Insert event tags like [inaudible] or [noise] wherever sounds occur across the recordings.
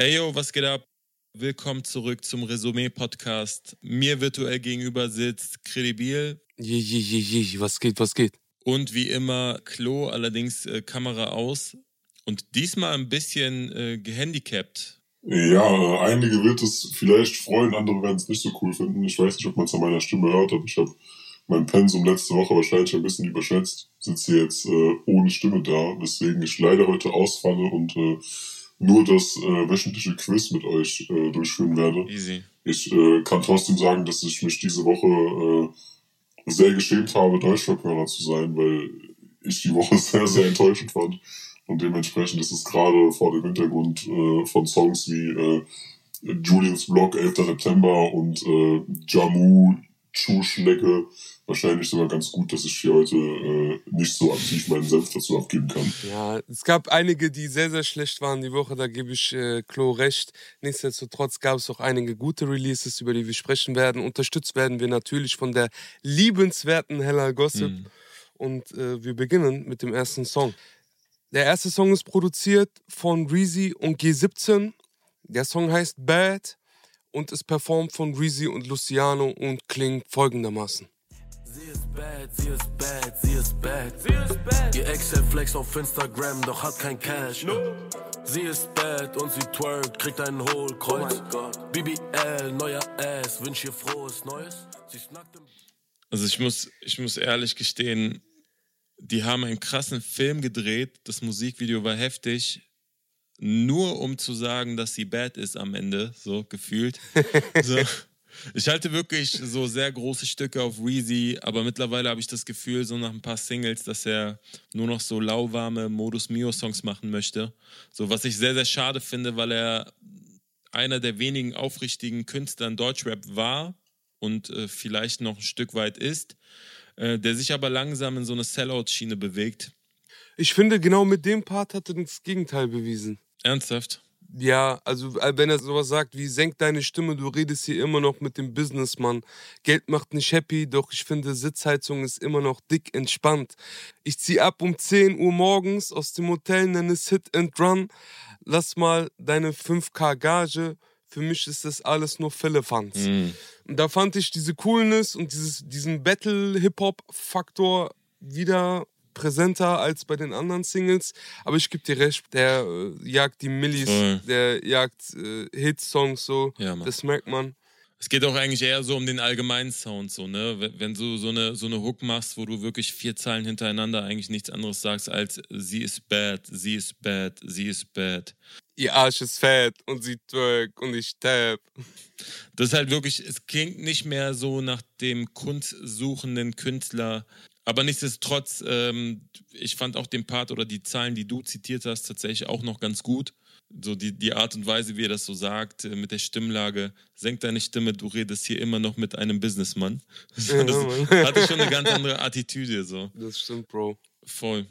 Eyo, was geht ab? Willkommen zurück zum Resümee-Podcast. Mir virtuell gegenüber sitzt Credibil. Je, je, je, je, was geht, was geht? Und wie immer Klo, allerdings äh, Kamera aus. Und diesmal ein bisschen äh, gehandicapt. Ja, äh, einige wird es vielleicht freuen, andere werden es nicht so cool finden. Ich weiß nicht, ob man es an meiner Stimme hört, aber ich habe mein Pensum letzte Woche wahrscheinlich ein bisschen überschätzt. Sitze jetzt äh, ohne Stimme da, weswegen ich leider heute ausfalle und äh, nur das äh, wöchentliche Quiz mit euch äh, durchführen werde. Easy. Ich äh, kann trotzdem sagen, dass ich mich diese Woche äh, sehr geschämt habe, Deutschrap-Hörer zu sein, weil ich die Woche [laughs] sehr, sehr enttäuschend fand. Und dementsprechend ist es gerade vor dem Hintergrund äh, von Songs wie äh, Julians Blog 11. September und Jamu, Schuhschnecke wahrscheinlich sogar ganz gut, dass ich hier heute äh, nicht so aktiv meinen Senf dazu abgeben kann. Ja, es gab einige, die sehr, sehr schlecht waren die Woche, da gebe ich äh, Klo recht. Nichtsdestotrotz gab es auch einige gute Releases, über die wir sprechen werden. Unterstützt werden wir natürlich von der liebenswerten Hella Gossip. Mhm. Und äh, wir beginnen mit dem ersten Song. Der erste Song ist produziert von Reezy und G17. Der Song heißt Bad und ist performt von Reezy und Luciano und klingt folgendermaßen. Sie ist bad, sie ist bad, sie ist bad. Sie ist bad. Ihr Excel flex auf Instagram, doch hat kein Cash. No. Sie ist bad und sie twerkt, kriegt einen Hohlkreuz. Oh BBL, neuer Ass, wünsch ihr frohes Neues. Sie snackt im Also ich muss, ich muss ehrlich gestehen, die haben einen krassen Film gedreht. Das Musikvideo war heftig. Nur um zu sagen, dass sie bad ist am Ende, so gefühlt. [laughs] so. Ich halte wirklich so sehr große Stücke auf Reezy, aber mittlerweile habe ich das Gefühl, so nach ein paar Singles, dass er nur noch so lauwarme Modus Mio Songs machen möchte. So, was ich sehr, sehr schade finde, weil er einer der wenigen aufrichtigen Künstler in Deutschrap war und äh, vielleicht noch ein Stück weit ist, äh, der sich aber langsam in so eine Sellout-Schiene bewegt. Ich finde, genau mit dem Part hat er das Gegenteil bewiesen. Ernsthaft? Ja, also äh, wenn er sowas sagt wie senk deine Stimme, du redest hier immer noch mit dem Businessmann. Geld macht nicht happy, doch ich finde Sitzheizung ist immer noch dick entspannt. Ich zieh ab um 10 Uhr morgens aus dem Hotel, nenne es Hit and Run. Lass mal deine 5K Gage. Für mich ist das alles nur Philippans. Mhm. Und da fand ich diese Coolness und dieses, diesen Battle-Hip-Hop-Faktor wieder präsenter als bei den anderen Singles. Aber ich gebe dir recht, der äh, jagt die Millis, Voll. der jagt äh, Hitsongs so. Ja, das merkt man. Es geht auch eigentlich eher so um den allgemeinen Sound, so, ne? Wenn du so eine, so eine Hook machst, wo du wirklich vier Zeilen hintereinander eigentlich nichts anderes sagst als sie ist bad, sie ist bad, sie ist bad. Ihr Arsch ist fett und sie twerk und ich tap. Das ist halt wirklich, es klingt nicht mehr so nach dem kunstsuchenden Künstler, aber nichtsdestotrotz, ähm, ich fand auch den Part oder die Zahlen, die du zitiert hast, tatsächlich auch noch ganz gut. So die, die Art und Weise, wie er das so sagt, äh, mit der Stimmlage. Senk deine Stimme, du redest hier immer noch mit einem Businessmann. [laughs] Ja, das hatte schon eine ganz andere Attitüde. So. Das stimmt, Bro. Voll.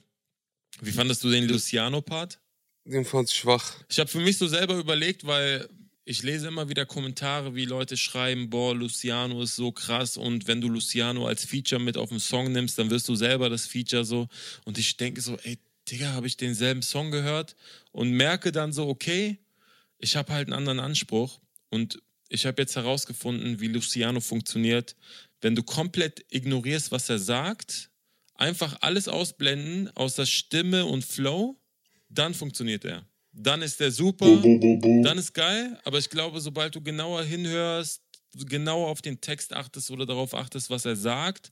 Wie fandest du den Luciano-Part? Den fand ich schwach. Ich habe für mich so selber überlegt, weil ich lese immer wieder Kommentare, wie Leute schreiben, boah, Luciano ist so krass und wenn du Luciano als Feature mit auf den Song nimmst, dann wirst du selber das Feature so. Und ich denke so, ey, Digga, habe ich denselben Song gehört und merke dann so, okay, ich habe halt einen anderen Anspruch und ich habe jetzt herausgefunden, wie Luciano funktioniert. Wenn du komplett ignorierst, was er sagt, einfach alles ausblenden, außer Stimme und Flow, dann funktioniert er dann ist der super, dann ist geil, aber ich glaube, sobald du genauer hinhörst, genauer auf den Text achtest oder darauf achtest, was er sagt,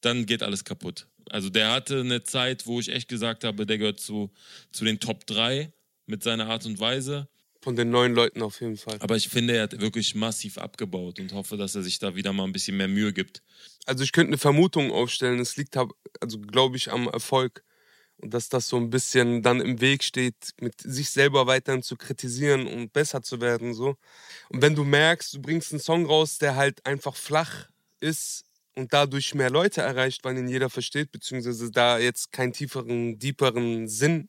dann geht alles kaputt. Also der hatte eine Zeit, wo ich echt gesagt habe, der gehört zu, zu den Top 3 mit seiner Art und Weise. Von den neuen Leuten auf jeden Fall. Aber ich finde, er hat wirklich massiv abgebaut und hoffe, dass er sich da wieder mal ein bisschen mehr Mühe gibt. Also ich könnte eine Vermutung aufstellen, es liegt, also glaube ich, am Erfolg und dass das so ein bisschen dann im Weg steht, mit sich selber weiterhin zu kritisieren und besser zu werden. So. Und wenn du merkst, du bringst einen Song raus, der halt einfach flach ist und dadurch mehr Leute erreicht, weil ihn jeder versteht, beziehungsweise da jetzt keinen tieferen, deeperen Sinn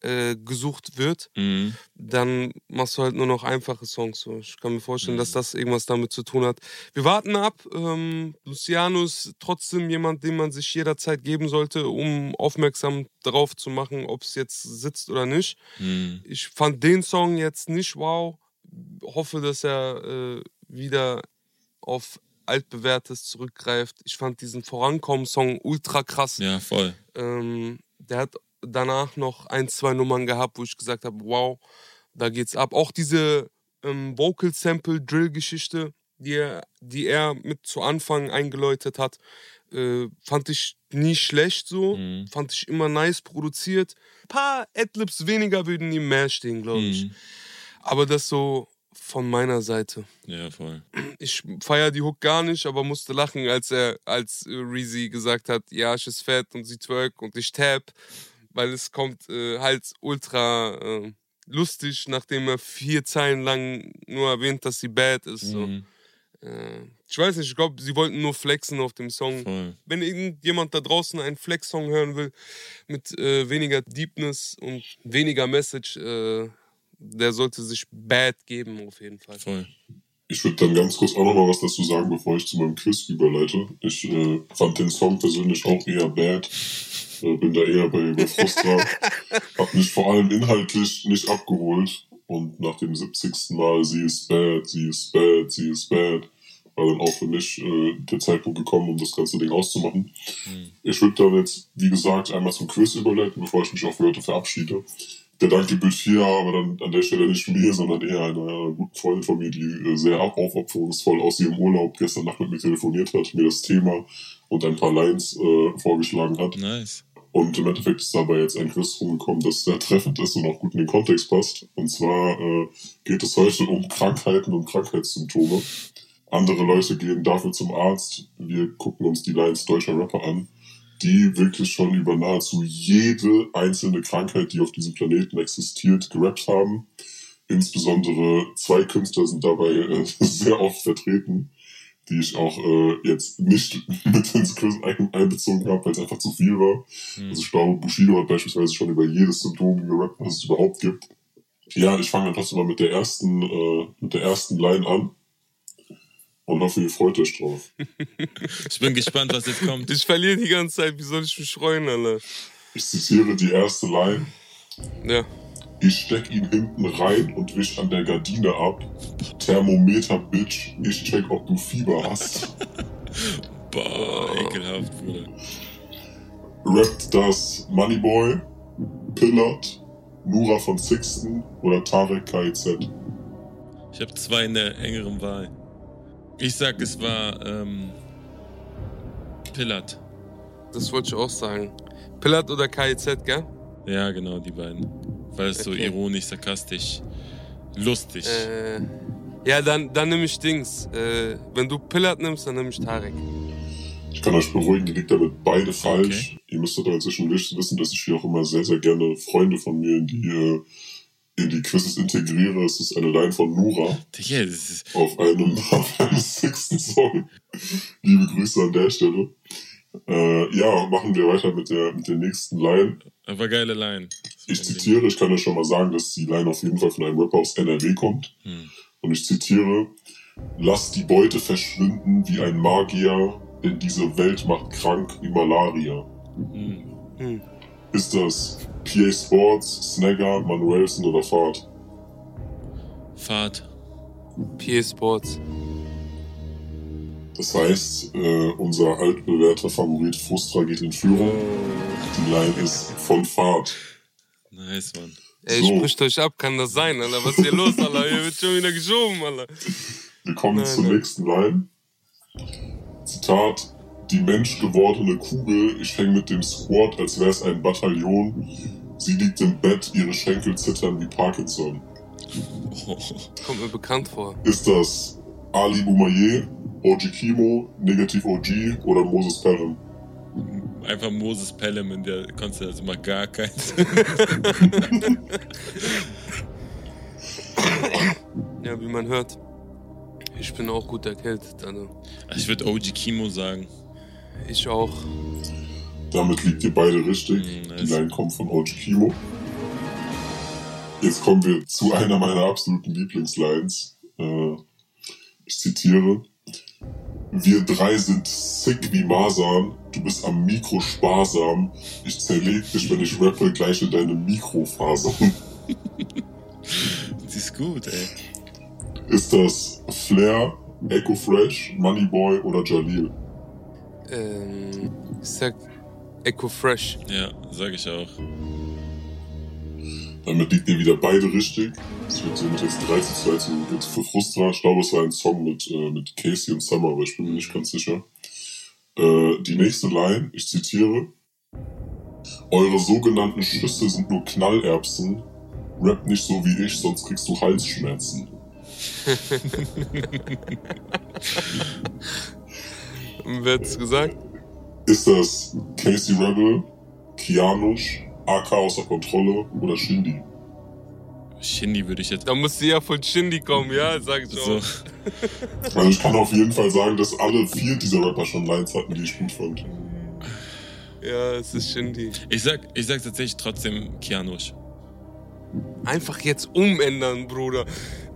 äh, gesucht wird, Mhm. dann machst du halt nur noch einfache Songs. So. Ich kann mir vorstellen, Mhm. dass das irgendwas damit zu tun hat. Wir warten ab. Ähm, Luciano ist trotzdem jemand, den man sich jederzeit geben sollte, um aufmerksam darauf zu machen, ob es jetzt sitzt oder nicht. Mhm. Ich fand den Song jetzt nicht wow. Hoffe, dass er äh, wieder auf altbewährtes zurückgreift. Ich fand diesen Vorankommen-Song ultra krass. Ja, voll. Ähm, der hat danach noch ein, zwei Nummern gehabt, wo ich gesagt habe, wow, da geht's ab. Auch diese ähm, Vocal-Sample-Drill-Geschichte, die er, die er mit zu Anfang eingeläutet hat, äh, fand ich nie schlecht so. Mhm. Fand ich immer nice produziert. Ein paar Adlibs weniger würden ihm mehr stehen, glaube ich. Mhm. Aber das so von meiner Seite. Ja, voll. Ich feiere die Hook gar nicht, aber musste lachen, als er, als Reezy gesagt hat, ja, ich ist fett und sie twerk und ich tap, weil es kommt äh, halt ultra äh, lustig, nachdem er vier Zeilen lang nur erwähnt, dass sie bad ist. So. Mhm. Äh, ich weiß nicht, ich glaube, sie wollten nur flexen auf dem Song. Voll. Wenn irgendjemand da draußen einen Flex-Song hören will, mit äh, weniger Deepness und weniger Message, äh, der sollte sich Bad geben, auf jeden Fall. Voll. Ich würde dann ganz kurz auch noch mal was dazu sagen, bevor ich zu meinem Quiz überleite. Ich äh, fand den Song persönlich auch eher bad. Äh, bin da eher bei, bei Frustra. [laughs] Hab mich vor allem inhaltlich nicht abgeholt. Und nach dem 70. Mal, sie ist bad, sie ist bad, sie ist bad, war dann auch für mich äh, der Zeitpunkt gekommen, um das ganze Ding auszumachen. Mhm. Ich würde dann jetzt, wie gesagt, einmal zum Quiz überleiten, bevor ich mich auch für heute verabschiede. Der Dank gebührt hier, aber dann an der Stelle nicht mir, sondern eher einer, einer guten Freundin von mir, die äh, sehr aufopferungsvoll aus ihrem Urlaub gestern Nacht mit mir telefoniert hat, mir das Thema und ein paar Lines äh, vorgeschlagen hat. Nice. Und im Endeffekt ist dabei jetzt ein Quiz rumgekommen, das sehr treffend ist und auch gut in den Kontext passt. Und zwar äh, geht es heute um Krankheiten und Krankheitssymptome. Andere Leute gehen dafür zum Arzt. Wir gucken uns die Lines deutscher Rapper an, die wirklich schon über nahezu jede einzelne Krankheit, die auf diesem Planeten existiert, gerappt haben. Insbesondere zwei Künstler sind dabei äh, [laughs] sehr oft vertreten, die ich auch äh, jetzt nicht [laughs] mit ins Quiz ein, einbezogen habe, weil es einfach zu viel war. Mhm. Also ich glaube, Bushido hat beispielsweise schon über jedes Symptom gerappt, was es überhaupt gibt. Ja, ich fange dann trotzdem mal mit der ersten, äh, mit der ersten Line an. Und hoffe, ihr freut euch drauf. [laughs] Ich bin gespannt, was jetzt kommt. Ich verliere die ganze Zeit, wie soll ich mich freuen, Alter? Ich zitiere die erste Line. Ja. Ich steck ihn hinten rein und wisch an der Gardine ab. Thermometer, Bitch. Ich check, ob du Fieber hast. [laughs] Boah, ekelhaft, Bruder. Rappt das Moneyboy, Pillard, Nura von Sixten oder Tarek KIZ? Ich habe zwei in der engeren Wahl. Ich sag, es war ähm, Pillard. Das wollte ich auch sagen. Pillat oder KIZ, gell? Ja, genau, die beiden. Weil es so Okay. ironisch, sarkastisch, lustig. Äh, ja, dann, dann nehme ich Dings. Äh, wenn du Pillat nimmst, dann nehme ich Tarek. Ich kann euch beruhigen, ihr liegt damit beide falsch. Ihr müsstet aber inzwischen wissen, dass ich hier auch immer sehr, sehr gerne Freunde von mir in die, äh, in die Quizzes integriere. Es ist eine Line von Nura Digga, das ist. auf einem, [laughs] auf einem sechsten Song. Liebe Grüße an der Stelle. Äh, ja, machen wir weiter mit der, mit der nächsten Line. Aber geile Line. Ich zitiere, ich kann ja schon mal sagen, dass die Line auf jeden Fall von einem Rapper aus NRW kommt. Hm. Und ich zitiere, lass die Beute verschwinden wie ein Magier, denn diese Welt macht krank wie Malaria. Hm. Hm. Ist das PA Sports, Snagger, Manuelsen oder Fahrt? Fahrt. PA Sports. Das heißt, äh, unser altbewährter Favorit Frustra geht in Führung. Die Line ist von Fahrt. Nice, Mann. Ey, So. spricht euch ab, kann das sein, Alter? Was ist hier los, Alter? Hier wird schon wieder geschoben, Alter. Wir kommen Nein, zur nein. nächsten Line. Zitat. Die menschgewordene Kugel, ich häng mit dem Squad, als wär's ein Bataillon. Sie liegt im Bett, ihre Schenkel zittern wie Parkinson. [laughs] Kommt mir bekannt vor. Ist das Ali Boumaier, OG Kimo, Negativ OG oder Moses Perrin? Einfach Moses Pelham in der Konstellation macht gar keinen [laughs] Ja, wie man hört. Ich bin auch gut erkältet, Alter. Ich würde OG Kimo sagen. Ich auch. Damit liegt ihr beide richtig. Mm, Die nice. Line kommt von OG Kimo. Jetzt kommen wir zu einer meiner absoluten Lieblingslines. Äh, ich zitiere. Wir drei sind sick wie Masern. Du bist am Mikro sparsam. Ich zerleg dich, wenn ich rappe, gleich in deine Mikrofasern. Die [laughs] ist gut, ey. Ist das Flair, Echo Fresh, Moneyboy oder Jalil? Ähm, ich sag Echo Fresh. Ja, sag ich auch. Damit liegt ihr wieder beide richtig. Es wird somit jetzt 3 zu 2 zu, zu für Frustra. Ich glaube, es war ein Song mit, äh, mit Casey und Summer, aber ich bin mir nicht ganz sicher. Äh, die nächste Line, ich zitiere. Eure sogenannten Schüsse sind nur Knallerbsen. Rap nicht so wie ich, sonst kriegst du Halsschmerzen. [laughs] Wer hat's gesagt? Ist das Casey Rebel, Kianush, AK außer Kontrolle oder Shindy? Shindy würde ich jetzt. Da musste ja von Shindy kommen, ja, sag ich So, auch. [laughs] Also ich kann auf jeden Fall sagen, dass alle vier dieser Rapper schon Lines hatten, die ich gut fand. Ja, es ist Shindy. ich sag, ich sag tatsächlich trotzdem Kianush. Einfach jetzt umändern, Bruder.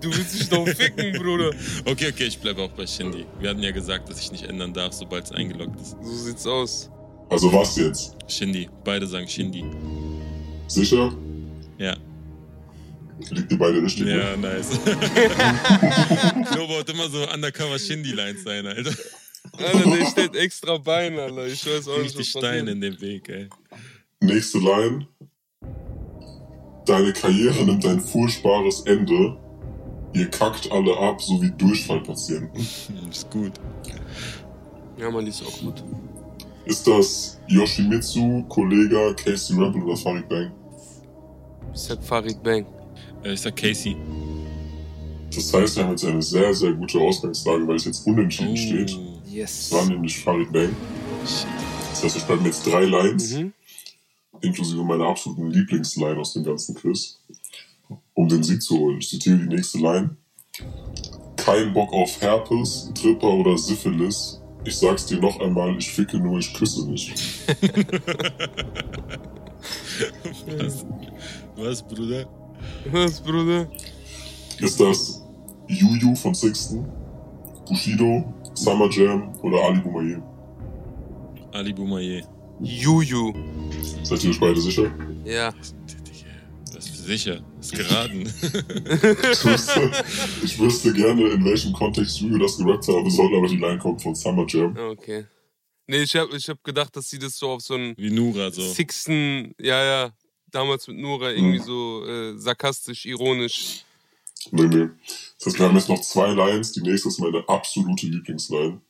Du willst dich doch ficken, [laughs] Bruder. Okay, okay, ich bleibe auch bei Shindy. Wir hatten ja gesagt, dass ich nicht ändern darf, sobald es eingeloggt ist. So sieht's aus. Also was jetzt? Shindy. Beide sagen Shindy. Sicher? Ja. Liegt ihr beide richtig? Ja, nice. [laughs] Knobo hat immer so undercover Shindy-Lines sein, Alter. Alter, der stellt extra Bein, Alter. Ich weiß auch nicht, Richtig was Steine in dem Weg, ey. Nächste Line. Deine Karriere nimmt ein furchtbares Ende. Ihr kackt alle ab, so wie Durchfallpatienten. [laughs] Ist gut. Ja, man, die ist auch gut. Ist das Yoshimitsu, Kollega, Casey Rebel oder Farid Bang? Ich sag Farid Bang. Äh, Ich sag Casey. Das heißt, wir haben jetzt eine sehr, sehr gute Ausgangslage, weil es jetzt unentschieden steht. Oh, Yes. Es war nämlich Farid Bang. shit. Das heißt, ich bleiben jetzt drei Lines, Mhm. inklusive meiner absoluten Lieblingsline aus dem ganzen Quiz, um den Sieg zu holen. Ich zitiere die nächste Line. Kein Bock auf Herpes, Tripper oder Syphilis. Ich sag's dir noch einmal, ich ficke nur, ich küsse nicht. [laughs] Was? Was, Bruder? Was, Bruder? Ist das Juju von Sixten, Bushido, Summer Jam oder Ali Boumaier? Ali Boumaier. Juju. Seid ihr euch beide sicher? Ja. Das ist sicher. Ist geraten. Ich wüsste, ich wüsste gerne, in welchem Kontext Juju das gerappt haben soll, aber die Line kommt von Summer Jam. Ah, Okay. Nee, ich hab, ich hab gedacht, dass sie das so auf so einen Wie Nura so. Sixten, ja, ja, damals mit Nora irgendwie Mhm. so äh, sarkastisch, ironisch. Nee, nee. Das heißt, wir haben jetzt noch zwei Lines. Die nächste ist meine absolute Lieblingsline.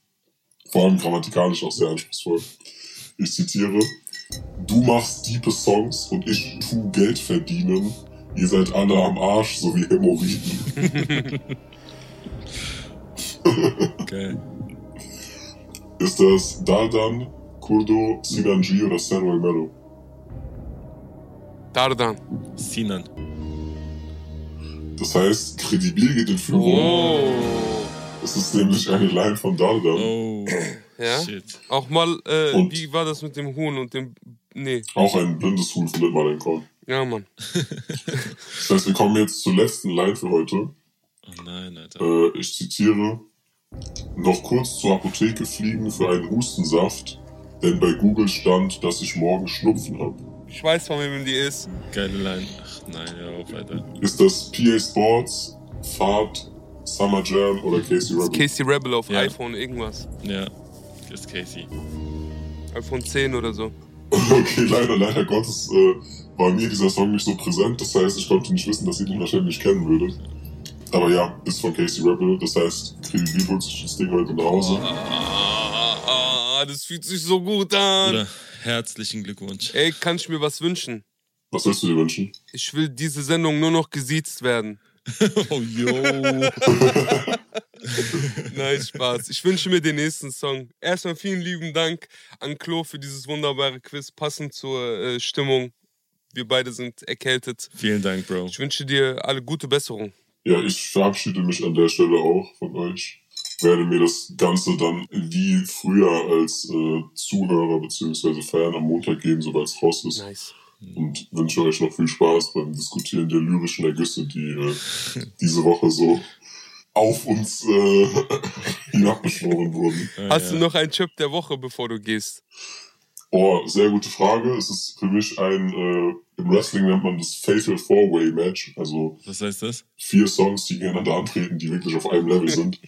Vor allem grammatikalisch auch sehr anspruchsvoll. Ich zitiere. Du machst diepe Songs und ich tu Geld verdienen. Ihr seid alle am Arsch, so wie Hämorrhoiden. Geil. Ist das Daldan, Kurdo, Sinanji oder Samuel Mello? Dardan. Sinan. Das heißt, kredibil geht in Führung. Oh. Es ist nämlich eine Line von Daldan. Oh. Ja? Shit. Auch mal, äh, Und? wie war das mit dem Huhn und dem. Nee, Auch ein blindes Huhn findet man in Korn. ja, Mann. [laughs] Das heißt, wir kommen jetzt zur letzten Line für heute. Oh nein, Alter. Äh, ich zitiere, noch kurz zur Apotheke fliegen für einen Hustensaft, denn bei Google stand, dass ich morgen Schnupfen habe. Ich weiß, von wem die ist. Geile Line. Ach nein, hör auf, Alter. Ist das PA Sports, Fahrt, Summer Jam oder Casey Das ist Rebel? Casey Rebel auf Ja. iPhone irgendwas. Ja. Ist Casey. iPhone 10 oder so. [laughs] Okay, leider, leider Gottes äh, war mir dieser Song nicht so präsent. Das heißt, ich konnte nicht wissen, dass ihr den wahrscheinlich kennen würdet. Aber ja, ist von Casey Rebel. Das heißt, holt sich das Ding heute nach Hause. Ah, ah, das fühlt sich so gut an. Bruder, herzlichen Glückwunsch. Ey, kann ich mir was wünschen? Was willst du dir wünschen? Ich will diese Sendung nur noch gesiezt werden. [laughs] Oh, yo. [laughs] Nein, Spaß. Ich wünsche mir den nächsten Song. Erstmal vielen lieben Dank an Klo für dieses wunderbare Quiz, passend zur äh, Stimmung. Wir beide sind erkältet. Vielen Dank, Bro. Ich wünsche dir alle gute Besserung. Ja, ich verabschiede mich an der Stelle auch von euch. Werde mir das Ganze dann wie früher als äh, Zuhörer bzw. Fan am Montag geben, sobald es raus ist. Nice. und wünsche euch noch viel Spaß beim Diskutieren der lyrischen Ergüsse, die äh, [laughs] diese Woche so auf uns äh, [laughs] hinabbeschworen wurden. Hast du noch einen Chip der Woche, bevor du gehst? Oh, sehr gute Frage. Es ist für mich ein, äh, im Wrestling nennt man das Fatal Four-Way Match. Also Was heißt das? vier Songs, die gegeneinander antreten, die wirklich auf einem Level sind.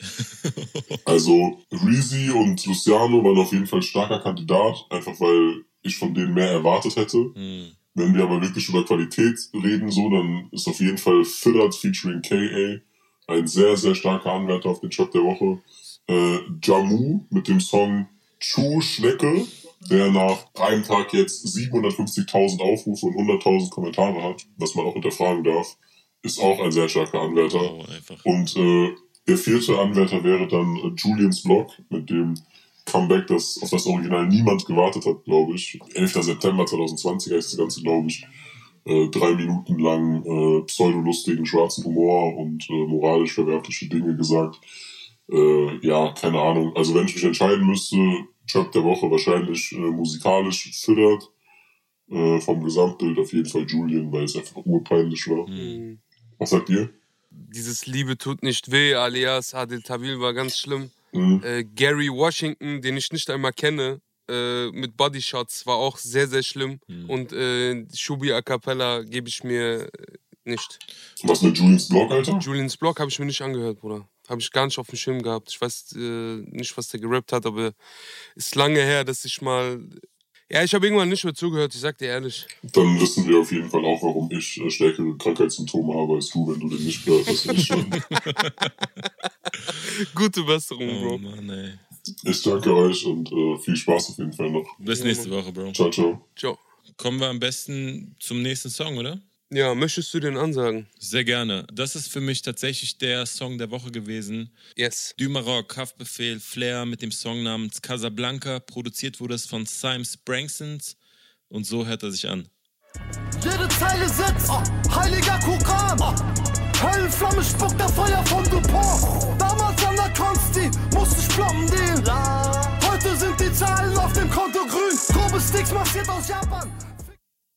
[laughs] also Reezy und Luciano waren auf jeden Fall starker Kandidat, einfach weil ich von denen mehr erwartet hätte. Hm. Wenn wir aber wirklich über Qualität reden, so, dann ist auf jeden Fall Fillard featuring KA ein sehr, sehr starker Anwärter auf den Shop der Woche. Äh, Jamu mit dem Song Chu Schnecke, der nach einem Tag jetzt 750.000 Aufrufe und 100.000 Kommentare hat, was man auch hinterfragen darf, ist auch ein sehr starker Anwärter. Oh. Und äh, der vierte Anwärter wäre dann äh, Julians Blog mit dem Comeback, das auf das Original niemand gewartet hat, glaube ich. 11. September 2020 heißt das Ganze, glaube ich. Äh, drei Minuten lang äh, pseudolustigen schwarzen Humor und äh, moralisch verwerfliche Dinge gesagt. Äh, ja, keine Ahnung. Also wenn ich mich entscheiden müsste, Job der Woche wahrscheinlich äh, musikalisch Fillard. Äh, vom Gesamtbild auf jeden Fall Julian, weil es einfach urpeinlich war. Hm. Was sagt ihr? Dieses Liebe tut nicht weh, alias Adil Tawil war ganz schlimm. Mhm. Äh, Gary Washington, den ich nicht einmal kenne, äh, mit Bodyshots war auch sehr, sehr schlimm. Hm. Und äh, Shubi A Cappella gebe ich mir äh, nicht. Was mit Julians Blog, Alter? Julians Blog habe ich mir nicht angehört, Bruder. Habe ich gar nicht auf dem Schirm gehabt. Ich weiß äh, nicht, was der gerappt hat, aber ist lange her, dass ich mal. Ja, ich habe irgendwann nicht mehr zugehört, ich sag dir ehrlich. Dann wissen wir auf jeden Fall auch, warum ich äh, stärkere Krankheitssymptome habe als du, wenn du den nicht gehört hast. Ich, [laughs] Gute Besserung, Oh Bro. Mann, ey. ich danke euch und äh, viel Spaß auf jeden Fall noch. Bis nächste Woche, Bro. Ciao, ciao. Ciao. Kommen wir am besten zum nächsten Song, oder? Ja, möchtest du den ansagen? Sehr gerne. Das ist für mich tatsächlich der Song der Woche gewesen. Yes. Du Maroc, Haftbefehl, Flair mit dem Song namens Casablanca. Produziert wurde es von Symes Branksons. Und so hört er sich an. Jede Zeile sitzt, heiliger Koran. Höllenflamme spuckt der Feuer von Dupont. Damals an der Konsti musste ich ploppen den. Heute sind die Zahlen auf dem Konto grün. Grobe Sticks massiert aus Japan.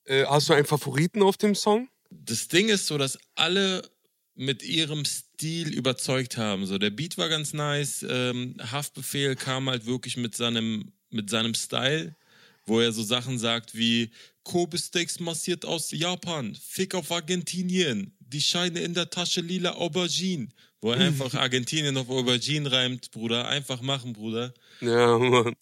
Äh, hast du einen Favoriten auf dem Song? Das Ding ist so, dass alle mit ihrem Stil überzeugt haben. So, der Beat war ganz nice. Ähm, Haftbefehl kam halt wirklich mit seinem, mit seinem Style, wo er so Sachen sagt wie Kobe Steaks massiert aus Japan, Fick auf Argentinien, die Scheine in der Tasche lila Aubergine. Wo er [laughs] einfach Argentinien auf Aubergine reimt, Bruder. Einfach machen, Bruder. Ja, Mann.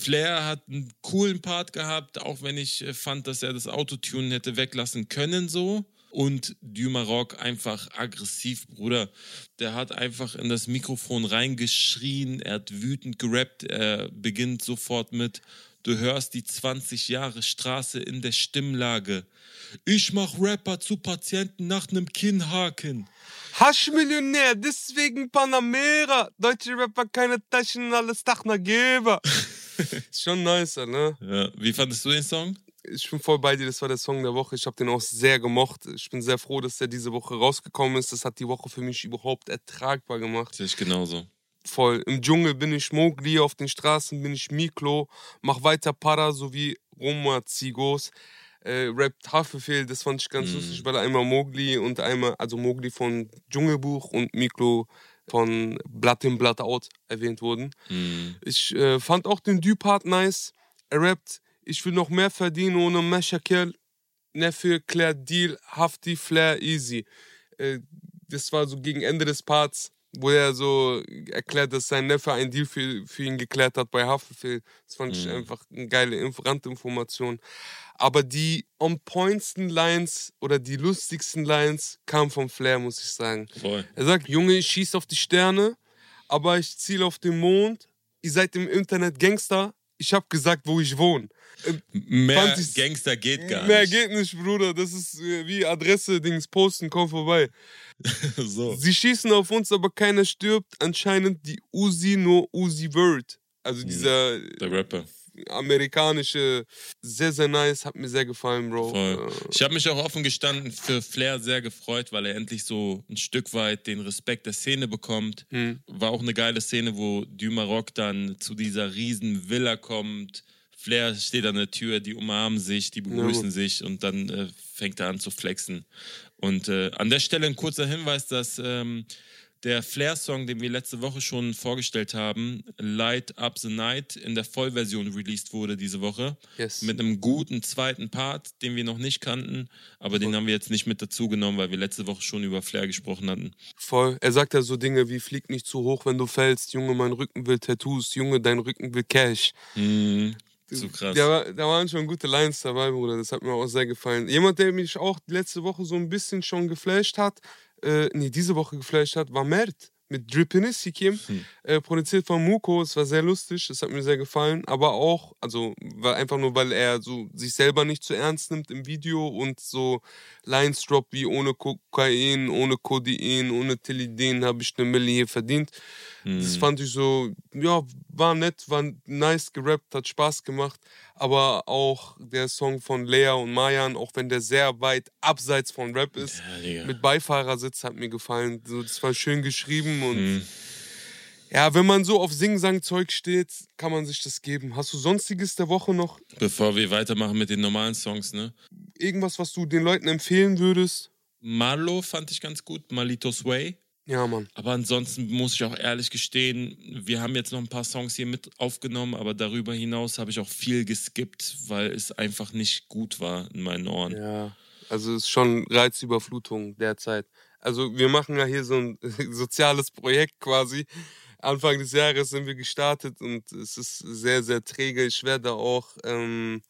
Flair hat einen coolen Part gehabt, auch wenn ich äh, fand, dass er das Autotune hätte weglassen können so. Und Dumaroc einfach aggressiv, Bruder. Der hat einfach in das Mikrofon reingeschrien, er hat wütend gerappt, er beginnt sofort mit Du hörst die 20 Jahre Straße in der Stimmlage. Ich mach Rapper zu Patienten nach nem Kinnhaken. Haschmillionär, deswegen Panamera. Deutsche Rapper keine Taschen, alles Dachnergeber. [laughs] [laughs] Ist schon nicer, ne? Ja, wie fandest du den Song? Ich bin voll bei dir, das war der Song der Woche. Ich habe den auch sehr gemocht. Ich bin sehr froh, dass der diese Woche rausgekommen ist. Das hat die Woche für mich überhaupt ertragbar gemacht. Sehe ich genauso. Voll. Im Dschungel bin ich Mowgli, auf den Straßen bin ich Miklo, mach weiter Para sowie Roma Zigos. Äh, rappt Haftbefehl, das fand ich ganz Mhm. lustig, weil er einmal Mowgli und einmal, also Mowgli von Dschungelbuch und Miklo von Blatt in Blatt out erwähnt wurden. Hm. Ich äh, fand auch den Dü-Part nice. Er rappt, ich will noch mehr verdienen ohne Meshakel. Neffe, Claire Deal, Hafti, Flair, Easy. Äh, das war so gegen Ende des Parts, wo er so erklärt, dass sein Neffe einen Deal für, für ihn geklärt hat bei Haftbefehl. Das fand ich Mhm. einfach eine geile Inf Randinformation. Aber die on-pointsten Lines oder die lustigsten Lines kamen vom Flair, muss ich sagen. Voll. Er sagt, Junge, ich schieß auf die Sterne, aber ich ziele auf den Mond. Ihr seid im Internet Gangster. Ich hab gesagt, wo ich wohne. Mehr Fand ich's- Gangster geht gar Mehr nicht. geht nicht, Bruder. Das ist äh, wie Adresse, Dings, posten, komm vorbei. [laughs] so. Sie schießen auf uns, aber keiner stirbt. Anscheinend die Uzi, nur Uzi Word. Also dieser Der Rapper. Amerikanische, sehr, sehr nice, hat mir sehr gefallen, Bro. Voll. Ich habe mich auch offen gestanden für Flair sehr gefreut, weil er endlich so ein Stück weit den Respekt der Szene bekommt. hm. War auch eine geile Szene, wo Dumaroc dann zu dieser riesen Villa kommt. Flair steht an der Tür, die umarmen sich, die begrüßen ja. sich und dann äh, fängt er an zu flexen. Und äh, an der Stelle ein kurzer Hinweis, dass ähm, der Flair-Song, den wir letzte Woche schon vorgestellt haben, Light Up the Night, in der Vollversion released wurde diese Woche. Yes. Mit einem guten zweiten Part, den wir noch nicht kannten, aber Voll. den haben wir jetzt nicht mit dazu genommen, weil wir letzte Woche schon über Flair gesprochen hatten. Voll. Er sagt ja so Dinge wie: Flieg nicht zu hoch, wenn du fällst. Junge, mein Rücken will Tattoos. Junge, dein Rücken will Cash. Mhm. Zu krass. Da, da waren schon gute Lines dabei, Bruder. Das hat mir auch sehr gefallen. Jemand, der mich auch letzte Woche so ein bisschen schon geflasht hat, äh, nee, diese Woche geflasht hat, war Mert mit Drippiness hm. äh, produziert von Muko. Es war sehr lustig, das hat mir sehr gefallen. Aber auch, also war einfach nur, weil er so sich selber nicht zu ernst nimmt im Video und so Lines droppt wie ohne Kokain, ohne Codein, ohne Tilidin habe ich eine Mille hier verdient. Hm. Das fand ich so, ja, war nett, war nice gerappt, hat Spaß gemacht. Aber auch der Song von Lea und Mayan, auch wenn der sehr weit abseits von Rap ist, ja, mit Beifahrersitz hat mir gefallen. So, das war schön geschrieben und hm. ja, wenn man so auf Sing-Sang-Zeug steht, kann man sich das geben. Hast du sonstiges der Woche noch? Bevor wir weitermachen mit den normalen Songs, ne? Irgendwas, was du den Leuten empfehlen würdest? Marlo fand ich ganz gut, Malitos Way. Ja, Mann. Aber ansonsten muss ich auch ehrlich gestehen, wir haben jetzt noch ein paar Songs hier mit aufgenommen, aber darüber hinaus habe ich auch viel geskippt, weil es einfach nicht gut war in meinen Ohren. Ja, also es ist schon Reizüberflutung derzeit. Also wir machen ja hier so ein [laughs] soziales Projekt quasi. Anfang des Jahres sind wir gestartet und es ist sehr, sehr träge. Ich werde auch ähm,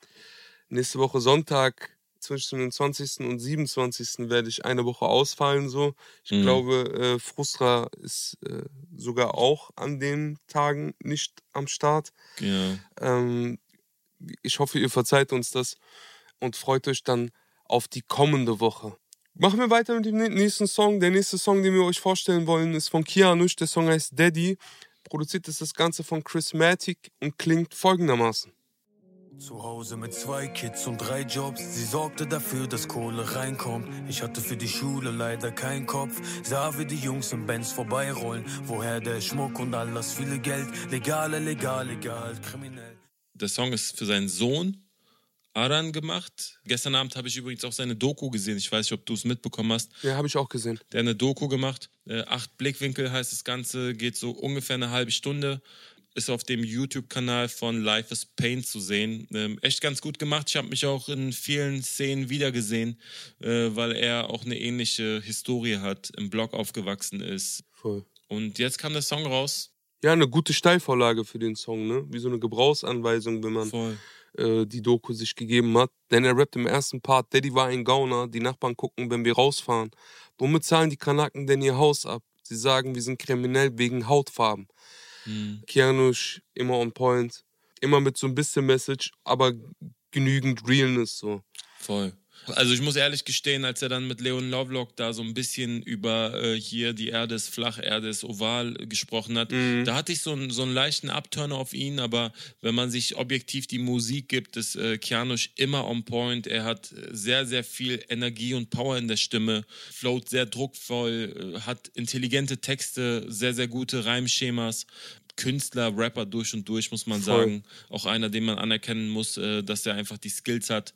nächste Woche Sonntag zwischen dem 20. und 27. werde ich eine Woche ausfallen. So. Ich mhm. glaube, äh, Frustra ist äh, sogar auch an den Tagen nicht am Start. Ja. Ähm, ich hoffe, ihr verzeiht uns das und freut euch dann auf die kommende Woche. Machen wir weiter mit dem nächsten Song. Der nächste Song, den wir euch vorstellen wollen, ist von Kianush. Der Song heißt Daddy. Produziert ist das Ganze von Chris Matic und klingt folgendermaßen. Zu Hause mit zwei Kids und drei Jobs. Sie sorgte dafür, dass Kohle reinkommt. Ich hatte für die Schule leider keinen Kopf. Sah, wie die Jungs im Benz vorbeirollen. Woher der Schmuck und all das viele Geld? Legale, legal, legal, kriminell. Der Song ist für seinen Sohn Aran gemacht. Gestern Abend habe ich übrigens auch seine Doku gesehen. Ich weiß nicht, ob du es mitbekommen hast. Ja, habe ich auch gesehen. Der hat eine Doku gemacht. Äh, acht Blickwinkel heißt das Ganze, geht so ungefähr eine halbe Stunde ist auf dem YouTube-Kanal von Life is Pain zu sehen. Ähm, echt ganz gut gemacht. Ich habe mich auch in vielen Szenen wiedergesehen, äh, weil er auch eine ähnliche Historie hat, im Blog aufgewachsen ist. Voll. Und jetzt kam der Song raus. Ja, eine gute Steilvorlage für den Song, ne? Wie so eine Gebrauchsanweisung, wenn man äh, die Doku sich gegeben hat. Denn er rappt im ersten Part, Daddy war ein Gauner, die Nachbarn gucken, wenn wir rausfahren. Womit zahlen die Kanaken denn ihr Haus ab? Sie sagen, wir sind kriminell wegen Hautfarben. Mhm. Kianush immer on point, immer mit so ein bisschen Message, aber genügend Realness so. Voll. Also ich muss ehrlich gestehen, als er dann mit Leon Lovelock da so ein bisschen über äh, hier die Erde ist flach, Erde ist oval gesprochen hat, mhm. da hatte ich so, einen, so einen leichten Upturn auf ihn, aber wenn man sich objektiv die Musik gibt, ist äh, Kianush immer on point. Er hat sehr, sehr viel Energie und Power in der Stimme, float sehr druckvoll, äh, hat intelligente Texte, sehr, sehr gute Reimschemas. Künstler, Rapper durch und durch, muss man Voll. sagen. Auch einer, den man anerkennen muss, äh, dass er einfach die Skills hat.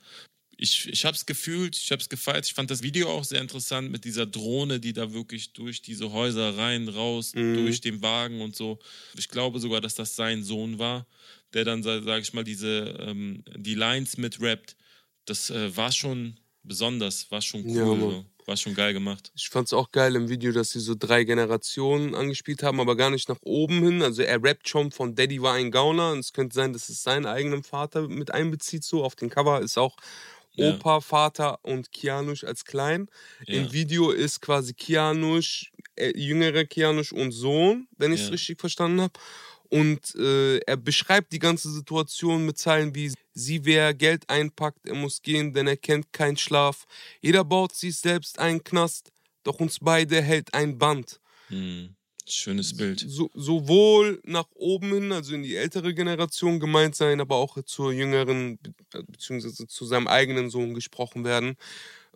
Ich, ich habe es gefühlt, ich habe es gefeiert. Ich fand das Video auch sehr interessant mit dieser Drohne, die da wirklich durch diese Häuser rein, raus, mhm. durch den Wagen und so. Ich glaube sogar, dass das sein Sohn war, der dann, sage ich mal, diese ähm, die Lines mit rappt. Das äh, war schon besonders, war schon cool. Ja, war schon geil gemacht. Ich fand es auch geil im Video, dass sie so drei Generationen angespielt haben, aber gar nicht nach oben hin. Also er rappt schon von Daddy war ein Gauner und es könnte sein, dass es seinen eigenen Vater mit einbezieht. So auf dem Cover ist auch Opa, ja. Vater und Kianush als klein. Ja. Im Video ist quasi Kianush, äh, jüngerer Kianush und Sohn, wenn ich es ja. richtig verstanden habe. Und äh, er beschreibt die ganze Situation mit Zeilen wie sie, wer Geld einpackt, er muss gehen, denn er kennt keinen Schlaf. Jeder baut sich selbst einen Knast, doch uns beide hält ein Band. Hm. Schönes Bild. So, sowohl nach oben hin, also in die ältere Generation gemeint sein, aber auch zur jüngeren, beziehungsweise zu seinem eigenen Sohn gesprochen werden.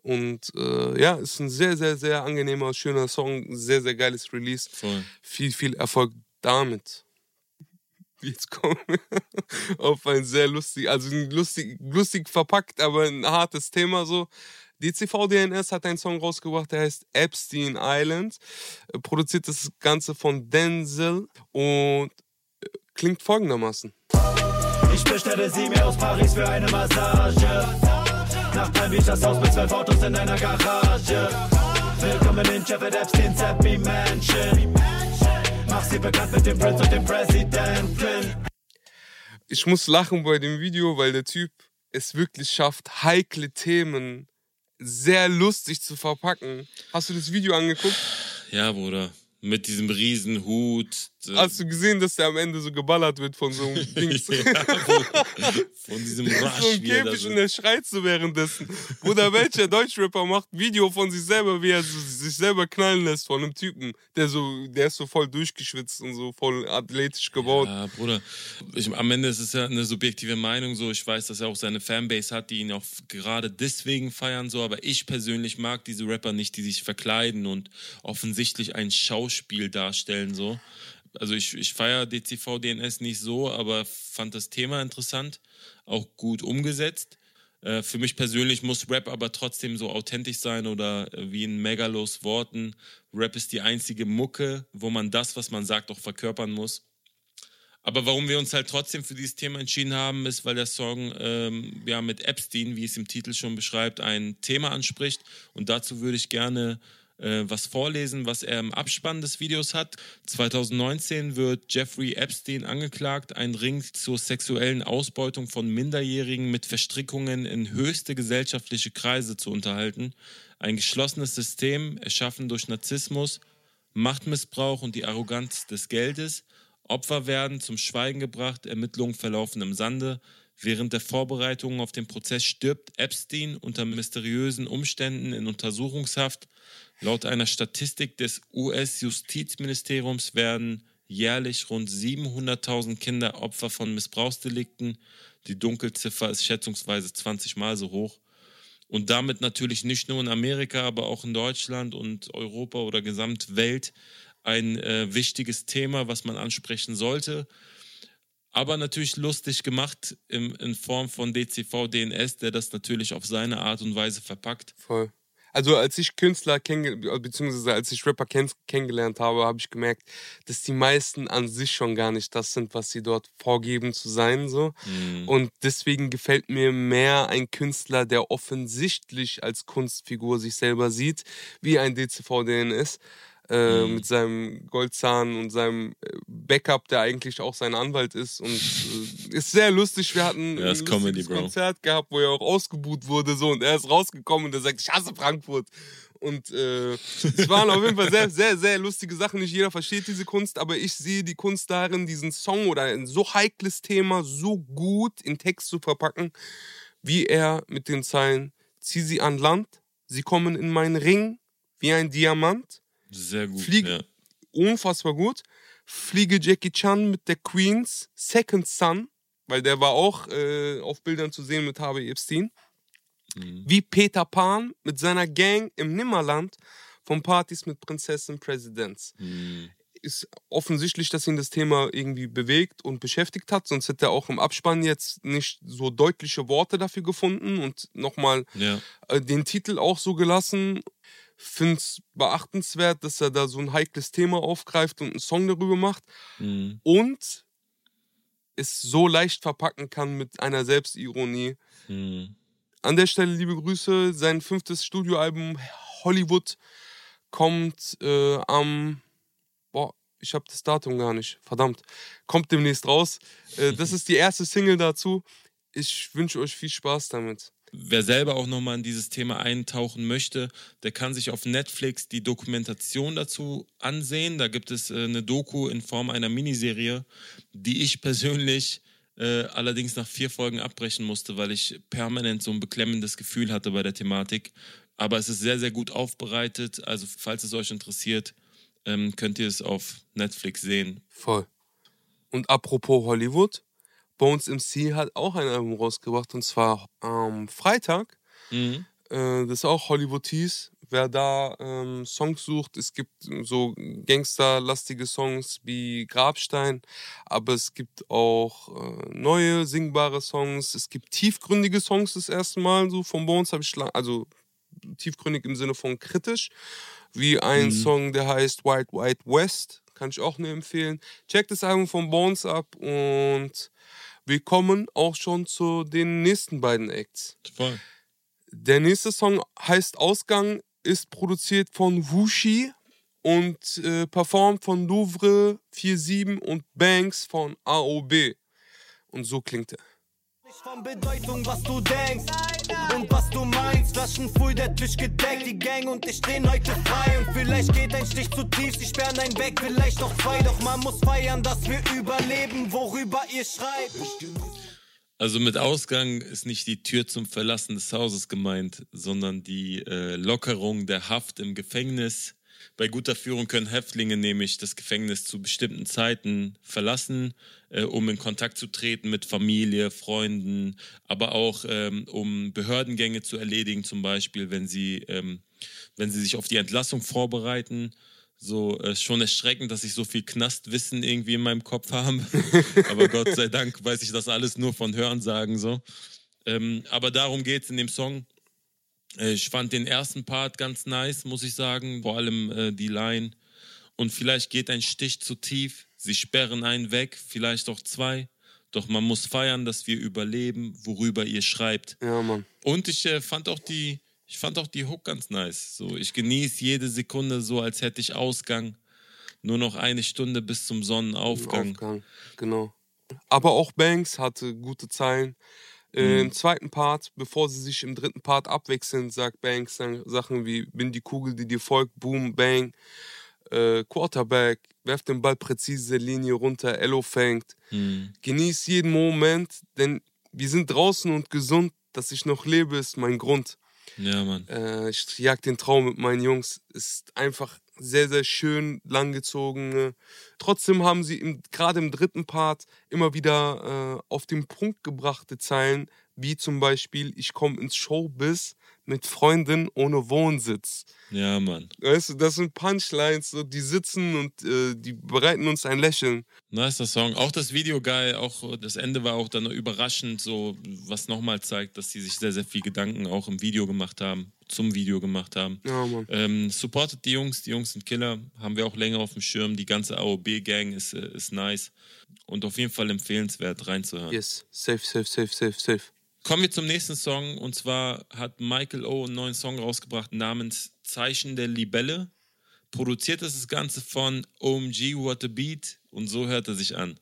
Und äh, ja, ist ein sehr, sehr, sehr angenehmer, schöner Song, sehr, sehr geiles Release. Voll. Viel, viel Erfolg damit. [laughs] Jetzt kommen wir [laughs] auf ein sehr lustig, also ein lustig, lustig verpackt, aber ein hartes Thema so. DCV DNS hat einen Song rausgebracht, der heißt Epstein Island. Äh, Produziert das Ganze von Denzel und äh, klingt folgendermaßen. Ich bestelle sie mir aus Paris für eine Massage. Nach Palm Beach das Haus mit zwölf Autos in einer Garage. Willkommen in Jeffrey Epstein's Happy Mansion. Mach sie bekannt mit dem Prince und dem Präsidenten. Ich muss lachen bei dem Video, weil der Typ es wirklich schafft, heikle Themen sehr lustig zu verpacken. Hast du das Video angeguckt? Ja, Bruder. Mit diesem riesen Hut. Hast du gesehen, dass der am Ende so geballert wird von so einem [laughs] Dings? ja. Von diesem Rush. [laughs] so ein er Käfig und der schreit so währenddessen. Bruder, welcher Deutschrapper macht Video von sich selber, wie er so, sich selber knallen lässt von einem Typen, der so, der ist so voll durchgeschwitzt und so voll athletisch gebaut. Ja, Bruder. Ich, am Ende ist es ja eine subjektive Meinung so. Ich weiß, dass er auch seine Fanbase hat, die ihn auch gerade deswegen feiern so. Aber ich persönlich mag diese Rapper nicht, die sich verkleiden und offensichtlich ein Schauspiel darstellen so. Also ich, ich feiere DCV DNS nicht so, aber fand das Thema interessant, auch gut umgesetzt. Äh, für mich persönlich muss Rap aber trotzdem so authentisch sein oder äh, wie in Megalos Worten, Rap ist die einzige Mucke, wo man das, was man sagt, auch verkörpern muss. Aber warum wir uns halt trotzdem für dieses Thema entschieden haben, ist, weil der Song ähm, ja mit Epstein, wie es im Titel schon beschreibt, ein Thema anspricht. Und dazu würde ich gerne äh, was vorlesen, was er im Abspann des Videos hat. 2019 wird Jeffrey Epstein angeklagt, einen Ring zur sexuellen Ausbeutung von Minderjährigen mit Verstrickungen in höchste gesellschaftliche Kreise zu unterhalten. Ein geschlossenes System, erschaffen durch Narzissmus, Machtmissbrauch und die Arroganz des Geldes. Opfer werden zum Schweigen gebracht, Ermittlungen verlaufen im Sande. Während der Vorbereitungen auf den Prozess stirbt Epstein unter mysteriösen Umständen in Untersuchungshaft. Laut einer Statistik des US-Justizministeriums werden jährlich rund 700.000 Kinder Opfer von Missbrauchsdelikten. Die Dunkelziffer ist schätzungsweise 20 Mal so hoch. Und damit natürlich nicht nur in Amerika, aber auch in Deutschland und Europa oder Gesamtwelt ein äh, wichtiges Thema, was man ansprechen sollte. Aber natürlich lustig gemacht im, in Form von DCV DNS, der das natürlich auf seine Art und Weise verpackt. Voll. Also als ich Künstler kennengelernt, beziehungsweise als ich Rapper kenn kennengelernt habe, habe ich gemerkt, dass die meisten an sich schon gar nicht das sind, was sie dort vorgeben zu sein. So. Mhm. Und deswegen gefällt mir mehr ein Künstler, der offensichtlich als Kunstfigur sich selber sieht, wie ein DCV-DNS. Äh, Mhm. mit seinem Goldzahn und seinem äh, Backup, der eigentlich auch sein Anwalt ist. Und äh, ist sehr lustig. Wir hatten Ja, ein Comedy. Konzert gehabt, wo er auch ausgebuht wurde. So, und er ist rausgekommen und er sagt, ich hasse Frankfurt. Und äh, es waren auf jeden Fall sehr, sehr, sehr lustige Sachen. Nicht jeder versteht diese Kunst, aber ich sehe die Kunst darin, diesen Song oder ein so heikles Thema so gut in Text zu verpacken, wie er mit den Zeilen, zieh sie an Land, sie kommen in meinen Ring wie ein Diamant. Sehr gut. Flieg- ja. Unfassbar gut. Fliege Jackie Chan mit der Queens Second Son, weil der war auch äh, auf Bildern zu sehen mit Harvey Epstein. Mhm. Wie Peter Pan mit seiner Gang im Nimmerland von Partys mit Prinzessin Präsidents. Mhm. Ist offensichtlich, dass ihn das Thema irgendwie bewegt und beschäftigt hat, sonst hätte er auch im Abspann jetzt nicht so deutliche Worte dafür gefunden und nochmal Ja. äh, den Titel auch so gelassen. Finde es beachtenswert, dass er da so ein heikles Thema aufgreift und einen Song darüber macht Mhm. und es so leicht verpacken kann mit einer Selbstironie. Mhm. An der Stelle liebe Grüße. Sein fünftes Studioalbum Hollywood kommt äh, am. Boah, ich habe das Datum gar nicht. Verdammt. Kommt demnächst raus. Äh, das [laughs] ist die erste Single dazu. Ich wünsche euch viel Spaß damit. Wer selber auch nochmal in dieses Thema eintauchen möchte, der kann sich auf Netflix die Dokumentation dazu ansehen. Da gibt es äh, eine Doku in Form einer Miniserie, die ich persönlich äh, allerdings nach vier Folgen abbrechen musste, weil ich permanent so ein beklemmendes Gefühl hatte bei der Thematik. Aber es ist sehr, sehr gut aufbereitet. Also falls es euch interessiert, ähm, könnt ihr es auf Netflix sehen. Voll. Und apropos Hollywood, Bones MC hat auch ein Album rausgebracht und zwar am Freitag. Mhm. Äh, das ist auch Hollywood Tees. wer da ähm, Songs sucht. Es gibt so gangsterlastige Songs wie Grabstein, aber es gibt auch äh, neue singbare Songs. Es gibt tiefgründige Songs das erste Mal so von Bones habe ich also tiefgründig im Sinne von kritisch, wie ein mhm. Song, der heißt White White West, kann ich auch nur empfehlen. Checkt das Album von Bones ab und wir kommen auch schon zu den nächsten beiden Acts. Voll. Der nächste Song heißt Ausgang, ist produziert von Wushi und äh, performt von Louvre 47 und Banks von AOB. Und so klingt er. Von Bedeutung, was du denkst und was du meinst. Flaschen früh, der Tisch gedeckt, die Gang und ich stehen heute frei. Und vielleicht geht ein Stich zu tief, sie sperren einen weg, vielleicht noch zwei. Doch man muss feiern, dass wir überleben, worüber ihr schreibt. Also mit Ausgang ist nicht die Tür zum Verlassen des Hauses gemeint, sondern die äh, Lockerung der Haft im Gefängnis bei guter Führung können Häftlinge nämlich das Gefängnis zu bestimmten Zeiten verlassen, äh, um in Kontakt zu treten mit Familie, Freunden, aber auch ähm, um Behördengänge zu erledigen, zum Beispiel, wenn sie, ähm, wenn sie sich auf die Entlassung vorbereiten. So äh, schon erschreckend, dass ich so viel Knastwissen irgendwie in meinem Kopf habe. [laughs] aber Gott sei Dank weiß ich das alles nur von Hörensagen so. Ähm, aber darum geht es in dem Song. Äh, ich fand den ersten Part ganz nice, muss ich sagen. Vor allem äh, die Line. Und vielleicht geht ein Stich zu tief. Sie sperren einen weg, vielleicht auch zwei. Doch man muss feiern, dass wir überleben, worüber ihr schreibt. Ja, Mann. Und ich äh, fand auch die, ich fand auch die Hook ganz nice. So, ich genieße jede Sekunde so, als hätte ich Ausgang. Nur noch eine Stunde bis zum Sonnenaufgang. Aufgang, genau. Aber auch Banks hatte gute Zeilen. Mhm. Im zweiten Part, bevor sie sich im dritten Part abwechseln, sagt Banks Sachen wie bin die Kugel, die dir folgt, boom, bang, äh, Quarterback, werft den Ball präzise Linie runter, Elo fängt. Mhm. Genieß jeden Moment, denn wir sind draußen und gesund, dass ich noch lebe, ist mein Grund. Ja, Mann. Äh, ich jag den Traum mit meinen Jungs. Ist einfach sehr, sehr schön langgezogen. Trotzdem haben sie gerade im dritten Part immer wieder äh, auf den Punkt gebrachte Zeilen, wie zum Beispiel, ich komme ins Showbiz mit Freunden ohne Wohnsitz. Ja, Mann. Weißt du, das sind Punchlines, so, die sitzen und äh, die bereiten uns ein Lächeln. Nice, der Song. Auch das Video geil, auch das Ende war auch dann überraschend, so was nochmal zeigt, dass sie sich sehr, sehr viel Gedanken auch im Video gemacht haben, zum Video gemacht haben. Ja, Mann. Ähm, supportet die Jungs, die Jungs sind Killer, haben wir auch länger auf dem Schirm. Die ganze AOB-Gang ist, äh, ist nice und auf jeden Fall empfehlenswert reinzuhören. Yes, safe, safe, safe, safe, safe. Kommen wir zum nächsten Song und zwar hat Michael O. einen neuen Song rausgebracht namens Zeichen der Libelle. Produziert ist das Ganze von OMG What a Beat und so hört er sich an.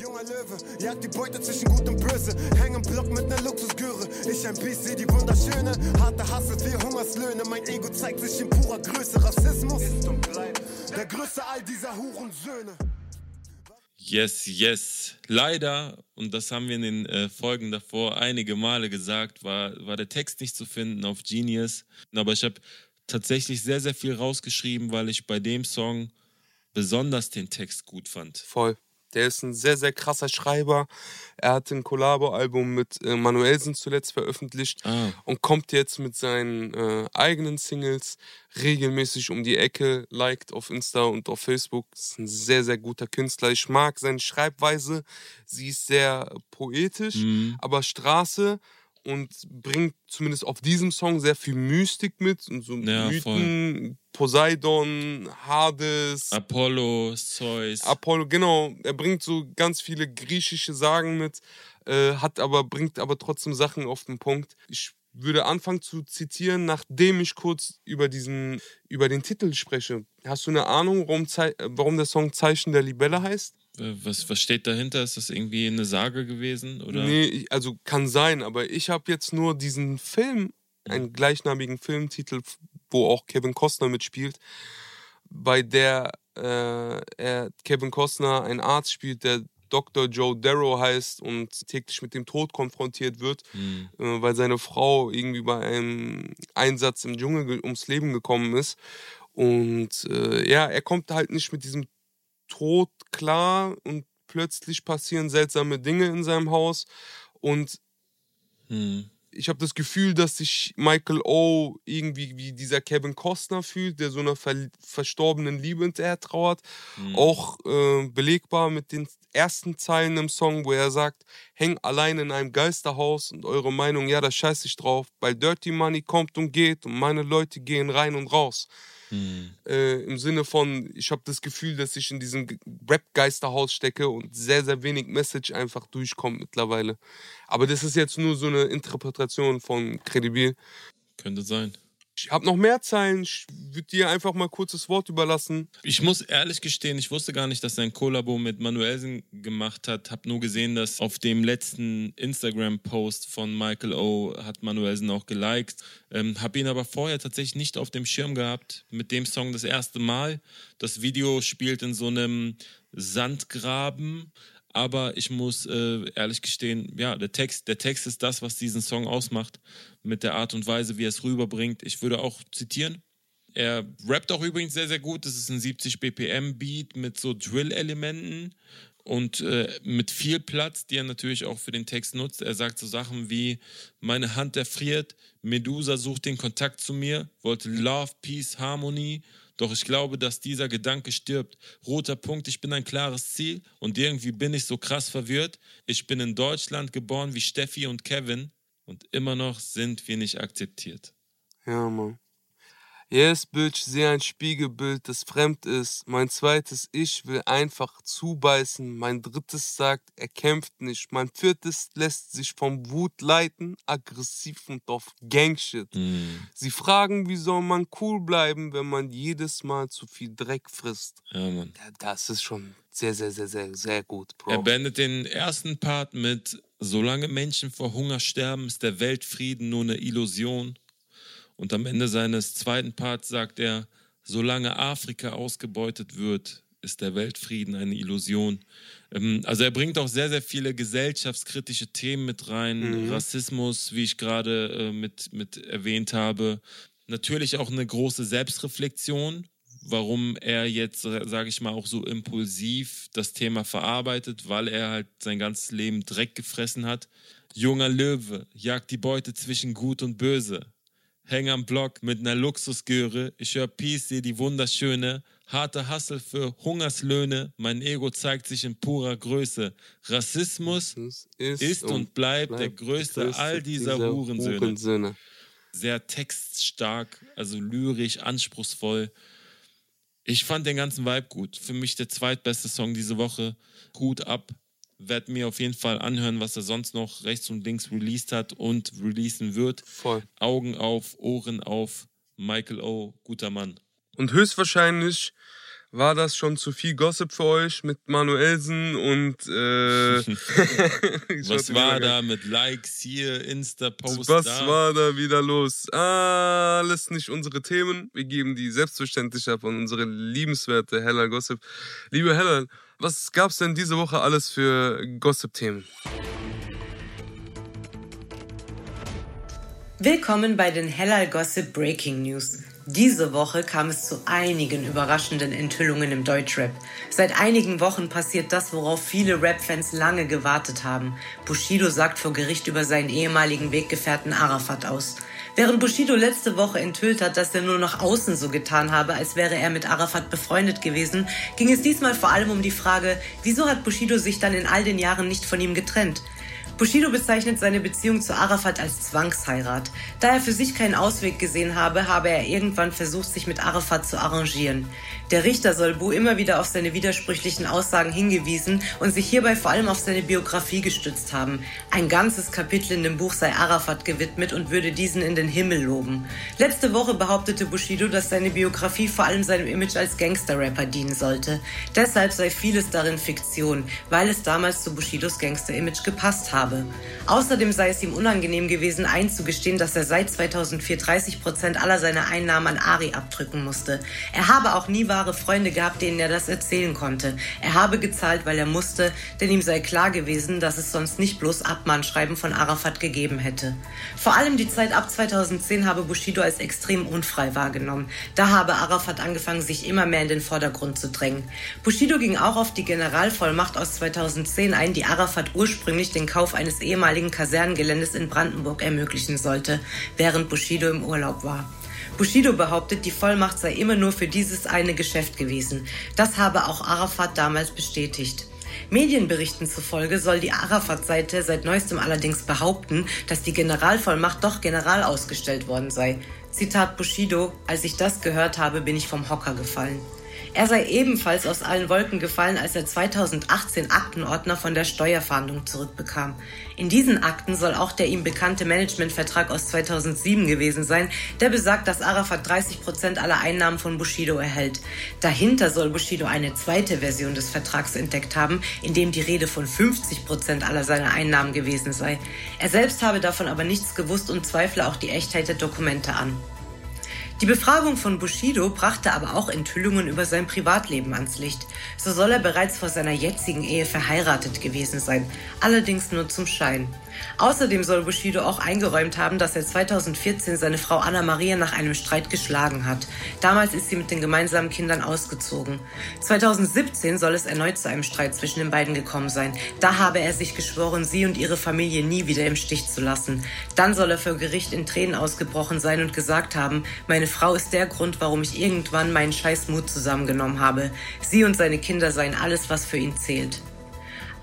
Junger Löwe, jagt die Beute zwischen Gut und Böse. Häng im Block mit ner Luxusgöre. Ich ein Biest, seh die wunderschöne. Harte Hasse, wie Hungerslöhne. Mein Ego zeigt sich in purer Größe. Rassismus ist und bleibt der größte all dieser Hurensöhne. Yes, yes. Leider, und das haben wir in den äh, Folgen davor einige Male gesagt, war, war der Text nicht zu finden auf Genius. Aber ich habe tatsächlich sehr, sehr viel rausgeschrieben, weil ich bei dem Song besonders den Text gut fand. Voll. Der ist ein sehr, sehr krasser Schreiber. Er hat ein Collabo-Album mit äh, Manuelsen zuletzt veröffentlicht ah. und kommt jetzt mit seinen äh, eigenen Singles regelmäßig um die Ecke, liked auf Insta und auf Facebook. Ist ein sehr, sehr guter Künstler. Ich mag seine Schreibweise. Sie ist sehr poetisch, mhm. aber Straße und bringt zumindest auf diesem Song sehr viel Mystik mit und so ja, Mythen, voll. Poseidon, Hades, Apollo, Zeus. Apollo, genau. Er bringt so ganz viele griechische Sagen mit, äh, hat aber bringt aber trotzdem Sachen auf den Punkt. Ich würde anfangen zu zitieren, nachdem ich kurz über diesen über den Titel spreche. Hast du eine Ahnung, warum, warum der Song Zeichen der Libelle heißt? Was, was steht dahinter? Ist das irgendwie eine Sage gewesen? Oder? Nee, also kann sein, aber ich habe jetzt nur diesen Film, einen gleichnamigen Filmtitel, wo auch Kevin Costner mitspielt, bei der äh, er Kevin Costner einen Arzt spielt, der Dr. Joe Darrow heißt und täglich mit dem Tod konfrontiert wird, mhm. äh, weil seine Frau irgendwie bei einem Einsatz im Dschungel ums Leben gekommen ist. Und äh, ja, er kommt halt nicht mit diesem Tod klar und plötzlich passieren seltsame Dinge in seinem Haus und hm. ich habe das Gefühl, dass sich Michael O. irgendwie wie dieser Kevin Costner fühlt, der so einer ver verstorbenen Liebe hinterher trauert. Mhm. Auch äh, belegbar mit den ersten Zeilen im Song, wo er sagt, häng allein in einem Geisterhaus und eure Meinung, ja, da scheiß ich drauf, weil Dirty Money kommt und geht und meine Leute gehen rein und raus. Mhm. Äh, Im Sinne von, ich habe das Gefühl, dass ich in diesem Rap-Geisterhaus stecke und sehr, sehr wenig Message einfach durchkommt mittlerweile. Aber das ist jetzt nur so eine Interpretation von Credibil. Könnte sein. Ich habe noch mehr Zeilen. Ich würde dir einfach mal kurz das Wort überlassen. Ich muss ehrlich gestehen, ich wusste gar nicht, dass er ein Kollabo mit Manuelsen gemacht hat. Hab nur gesehen, dass auf dem letzten Instagram-Post von Michael O. hat Manuelsen auch geliked. Ähm, hab ihn aber vorher tatsächlich nicht auf dem Schirm gehabt. Mit dem Song das erste Mal. Das Video spielt in so einem Sandgraben aber ich muss äh, ehrlich gestehen, ja, der Text, der Text ist das, was diesen Song ausmacht, mit der Art und Weise, wie er es rüberbringt. Ich würde auch zitieren. Er rappt auch übrigens sehr, sehr gut. Das ist ein 70 BPM Beat mit so Drill-Elementen und äh, mit viel Platz, die er natürlich auch für den Text nutzt. Er sagt so Sachen wie: Meine Hand erfriert, Medusa sucht den Kontakt zu mir, wollte Love, Peace, Harmony doch ich glaube, dass dieser Gedanke stirbt. Roter Punkt, ich bin ein klares Ziel und irgendwie bin ich so krass verwirrt. Ich bin in Deutschland geboren wie Steffi und Kevin und immer noch sind wir nicht akzeptiert. Ja, Mann. Yes, Bitch, sehe ein Spiegelbild, das fremd ist. Mein zweites Ich will einfach zubeißen. Mein drittes sagt, er kämpft nicht. Mein viertes lässt sich vom Wut leiten, aggressiv und auf Gangshit. Mm. Sie fragen, wie soll man cool bleiben, wenn man jedes Mal zu viel Dreck frisst. Ja, Mann. Ja, das ist schon sehr, sehr, sehr, sehr, sehr gut, Bro. Er beendet den ersten Part mit Solange Menschen vor Hunger sterben, ist der Weltfrieden nur eine Illusion. Und am Ende seines zweiten Parts sagt er, solange Afrika ausgebeutet wird, ist der Weltfrieden eine Illusion. Ähm, also er bringt auch sehr, sehr viele gesellschaftskritische Themen mit rein. Mhm. Rassismus, wie ich gerade äh, mit, mit erwähnt habe. Natürlich auch eine große Selbstreflexion, warum er jetzt, sage ich mal, auch so impulsiv das Thema verarbeitet, weil er halt sein ganzes Leben Dreck gefressen hat. Junger Löwe jagt die Beute zwischen Gut und Böse häng am Block mit ner Luxusgöre. Ich hör Peace, seh die wunderschöne. Harte Hassel für Hungerslöhne. Mein Ego zeigt sich in purer Größe. Rassismus ist, ist und, bleibt, bleibt der größte, größte all dieser, dieser Hurensöhne. Hurensöhne. Sehr textstark, also lyrisch, anspruchsvoll. Ich fand den ganzen Vibe gut. Für mich der zweitbeste Song diese Woche. Hut ab werde mir auf jeden Fall anhören, was er sonst noch rechts und links released hat und releasen wird. Voll. Augen auf, Ohren auf. Michael O., guter Mann. Und höchstwahrscheinlich war das schon zu viel Gossip für euch mit Manuelsen und äh, [laughs] [laughs] was war da mit Likes hier, Insta-Posts? Was da? war da wieder los? Alles nicht unsere Themen. Wir geben die selbstverständlich ab an unsere liebenswerte Hella Gossip. Liebe Hella, was gab's denn diese Woche alles für Gossip-Themen? Willkommen bei den Hellal Gossip Breaking News. Diese Woche kam es zu einigen überraschenden Enthüllungen im Deutschrap. Seit einigen Wochen passiert das, worauf viele Rap-Fans lange gewartet haben. Bushido sagt vor Gericht über seinen ehemaligen Weggefährten Arafat aus. Während Bushido letzte Woche enthüllt hat, dass er nur nach außen so getan habe, als wäre er mit Arafat befreundet gewesen, ging es diesmal vor allem um die Frage, wieso hat Bushido sich dann in all den Jahren nicht von ihm getrennt? Bushido bezeichnet seine Beziehung zu Arafat als Zwangsheirat. Da er für sich keinen Ausweg gesehen habe, habe er irgendwann versucht, sich mit Arafat zu arrangieren. Der Richter soll Bu immer wieder auf seine widersprüchlichen Aussagen hingewiesen und sich hierbei vor allem auf seine Biografie gestützt haben. Ein ganzes Kapitel in dem Buch sei Arafat gewidmet und würde diesen in den Himmel loben. Letzte Woche behauptete Bushido, dass seine Biografie vor allem seinem Image als Gangster-Rapper dienen sollte. Deshalb sei vieles darin Fiktion, weil es damals zu Bushidos Gangster-Image gepasst habe. Außerdem sei es ihm unangenehm gewesen, einzugestehen, dass er seit 2004 30 Prozent aller seiner Einnahmen an Ari abdrücken musste. Er habe auch nie wahre Freunde gehabt, denen er das erzählen konnte. Er habe gezahlt, weil er musste, denn ihm sei klar gewesen, dass es sonst nicht bloß Abmahnschreiben von Arafat gegeben hätte. Vor allem die Zeit ab 2010 habe Bushido als extrem unfrei wahrgenommen. Da habe Arafat angefangen, sich immer mehr in den Vordergrund zu drängen. Bushido ging auch auf die Generalvollmacht aus 2010 ein, die Arafat ursprünglich den Kauf eines ehemaligen Kasernengeländes in Brandenburg ermöglichen sollte, während Bushido im Urlaub war. Bushido behauptet, die Vollmacht sei immer nur für dieses eine Geschäft gewesen. Das habe auch Arafat damals bestätigt. Medienberichten zufolge soll die Arafat-Seite seit neuestem allerdings behaupten, dass die Generalvollmacht doch general ausgestellt worden sei. Zitat Bushido, als ich das gehört habe, bin ich vom Hocker gefallen. Er sei ebenfalls aus allen Wolken gefallen, als er 2018 Aktenordner von der Steuerfahndung zurückbekam. In diesen Akten soll auch der ihm bekannte Managementvertrag aus 2007 gewesen sein, der besagt, dass Arafat 30 Prozent aller Einnahmen von Bushido erhält. Dahinter soll Bushido eine zweite Version des Vertrags entdeckt haben, in dem die Rede von 50 Prozent aller seiner Einnahmen gewesen sei. Er selbst habe davon aber nichts gewusst und zweifle auch die Echtheit der Dokumente an. Die Befragung von Bushido brachte aber auch Enthüllungen über sein Privatleben ans Licht. So soll er bereits vor seiner jetzigen Ehe verheiratet gewesen sein, allerdings nur zum Schein. Außerdem soll Bushido auch eingeräumt haben, dass er 2014 seine Frau Anna Maria nach einem Streit geschlagen hat. Damals ist sie mit den gemeinsamen Kindern ausgezogen. 2017 soll es erneut zu einem Streit zwischen den beiden gekommen sein. Da habe er sich geschworen, sie und ihre Familie nie wieder im Stich zu lassen. Dann soll er vor Gericht in Tränen ausgebrochen sein und gesagt haben, meine Frau ist der Grund, warum ich irgendwann meinen Scheißmut zusammengenommen habe. Sie und seine Kinder seien alles, was für ihn zählt.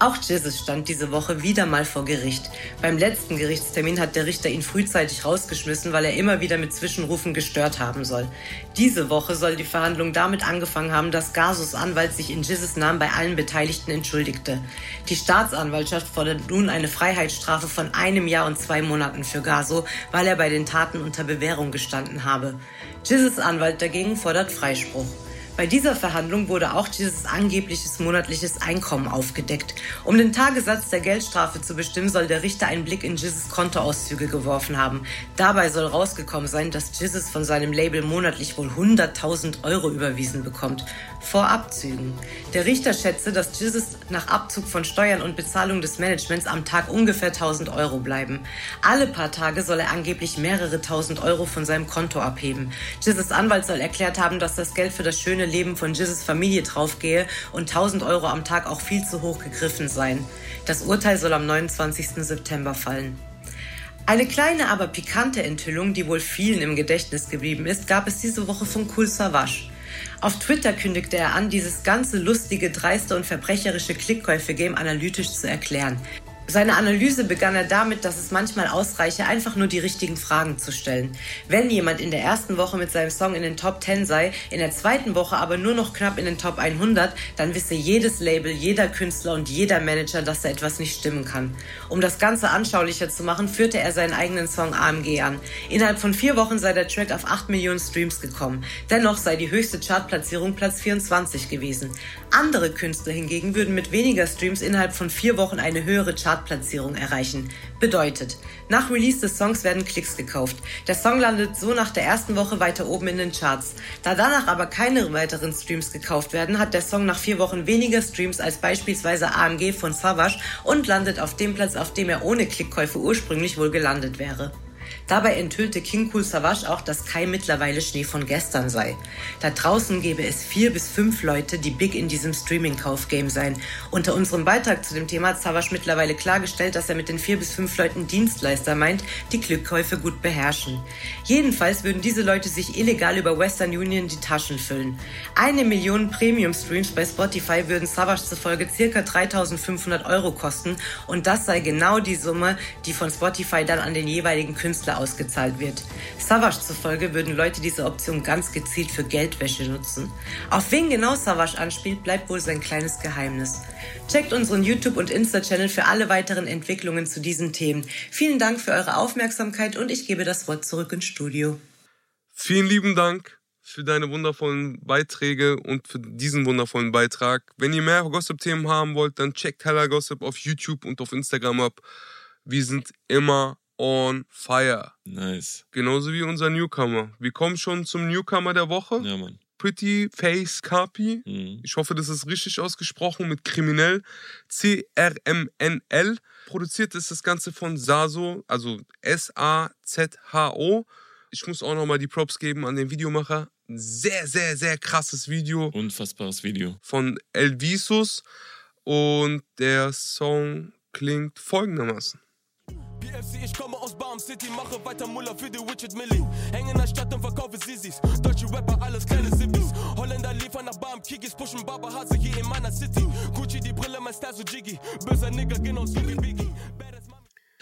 Auch Jesus stand diese Woche wieder mal vor Gericht. Beim letzten Gerichtstermin hat der Richter ihn frühzeitig rausgeschmissen, weil er immer wieder mit Zwischenrufen gestört haben soll. Diese Woche soll die Verhandlung damit angefangen haben, dass Gasos Anwalt sich in Jesus Namen bei allen Beteiligten entschuldigte. Die Staatsanwaltschaft fordert nun eine Freiheitsstrafe von einem Jahr und zwei Monaten für Gaso, weil er bei den Taten unter Bewährung gestanden habe. Jesus Anwalt dagegen fordert Freispruch. Bei dieser Verhandlung wurde auch dieses angebliches monatliches Einkommen aufgedeckt. Um den Tagessatz der Geldstrafe zu bestimmen, soll der Richter einen Blick in Jizzes Kontoauszüge geworfen haben. Dabei soll rausgekommen sein, dass Jizzes von seinem Label monatlich wohl 100.000 Euro überwiesen bekommt. Vor Abzügen. Der Richter schätze, dass Jizzes nach Abzug von Steuern und Bezahlung des Managements am Tag ungefähr 1000 Euro bleiben. Alle paar Tage soll er angeblich mehrere tausend Euro von seinem Konto abheben. Jizzes Anwalt soll erklärt haben, dass das Geld für das schöne Leben von Jizzes Familie draufgehe und 1000 Euro am Tag auch viel zu hoch gegriffen seien. Das Urteil soll am 29. September fallen. Eine kleine, aber pikante Enthüllung, die wohl vielen im Gedächtnis geblieben ist, gab es diese Woche von Cool Savage. Auf Twitter kündigte er an, dieses ganze lustige, dreiste und verbrecherische Klickkäufe-Game analytisch zu erklären. Seine Analyse begann er damit, dass es manchmal ausreiche, einfach nur die richtigen Fragen zu stellen. Wenn jemand in der ersten Woche mit seinem Song in den Top 10 sei, in der zweiten Woche aber nur noch knapp in den Top 100, dann wisse jedes Label, jeder Künstler und jeder Manager, dass da etwas nicht stimmen kann. Um das Ganze anschaulicher zu machen, führte er seinen eigenen Song AMG an. Innerhalb von vier Wochen sei der Track auf 8 Millionen Streams gekommen. Dennoch sei die höchste Chartplatzierung Platz 24 gewesen. Andere Künstler hingegen würden mit weniger Streams innerhalb von vier Wochen eine höhere Chartplatzierung erreichen. Bedeutet, nach Release des Songs werden Klicks gekauft. Der Song landet so nach der ersten Woche weiter oben in den Charts. Da danach aber keine weiteren Streams gekauft werden, hat der Song nach vier Wochen weniger Streams als beispielsweise AMG von Savage und landet auf dem Platz, auf dem er ohne Klickkäufe ursprünglich wohl gelandet wäre. Dabei enthüllte King Cool Savage auch, dass Kai mittlerweile Schnee von gestern sei. Da draußen gäbe es vier bis fünf Leute, die big in diesem Streaming-Kauf-Game seien. Unter unserem Beitrag zu dem Thema hat Savage mittlerweile klargestellt, dass er mit den vier bis fünf Leuten Dienstleister meint, die Glückkäufe gut beherrschen. Jedenfalls würden diese Leute sich illegal über Western Union die Taschen füllen. Eine Million Premium-Streams bei Spotify würden Savage zufolge circa 3500 Euro kosten und das sei genau die Summe, die von Spotify dann an den jeweiligen Künstler ausgezahlt wird. Savage zufolge würden Leute diese Option ganz gezielt für Geldwäsche nutzen. Auf wen genau Savage anspielt, bleibt wohl sein kleines Geheimnis. Checkt unseren YouTube- und Insta-Channel für alle weiteren Entwicklungen zu diesen Themen. Vielen Dank für eure Aufmerksamkeit und ich gebe das Wort zurück ins Studio. Vielen lieben Dank für deine wundervollen Beiträge und für diesen wundervollen Beitrag. Wenn ihr mehr Gossip-Themen haben wollt, dann checkt Hella Gossip auf YouTube und auf Instagram ab. Wir sind immer on fire. Nice. Genauso wie unser Newcomer. Wir kommen schon zum Newcomer der Woche. Ja, Mann. Pretty Face Kapi. Mhm. Ich hoffe, das ist richtig ausgesprochen mit Kriminell. C-R-M-N-L. Produziert ist das Ganze von Saso, also S-A-Z-H-O. Ich muss auch nochmal die Props geben an den Videomacher. Sehr, sehr, sehr krasses Video Unfassbares Video. von Elvisus. Und der Song klingt folgendermaßen. PFC, ich komme aus Barm City, mache weiter Muller für die Widget Millie. Hänge in der Stadt und verkaufe Sissis. Deutsche Rapper, alles kleine Sippis. Holländer liefern nach Barm, Kikis, pushen Baba Hase hier in meiner City. Gucci, die Brille, mein Style so jiggy. Böser Nigger, genau so wie Biggie. Badass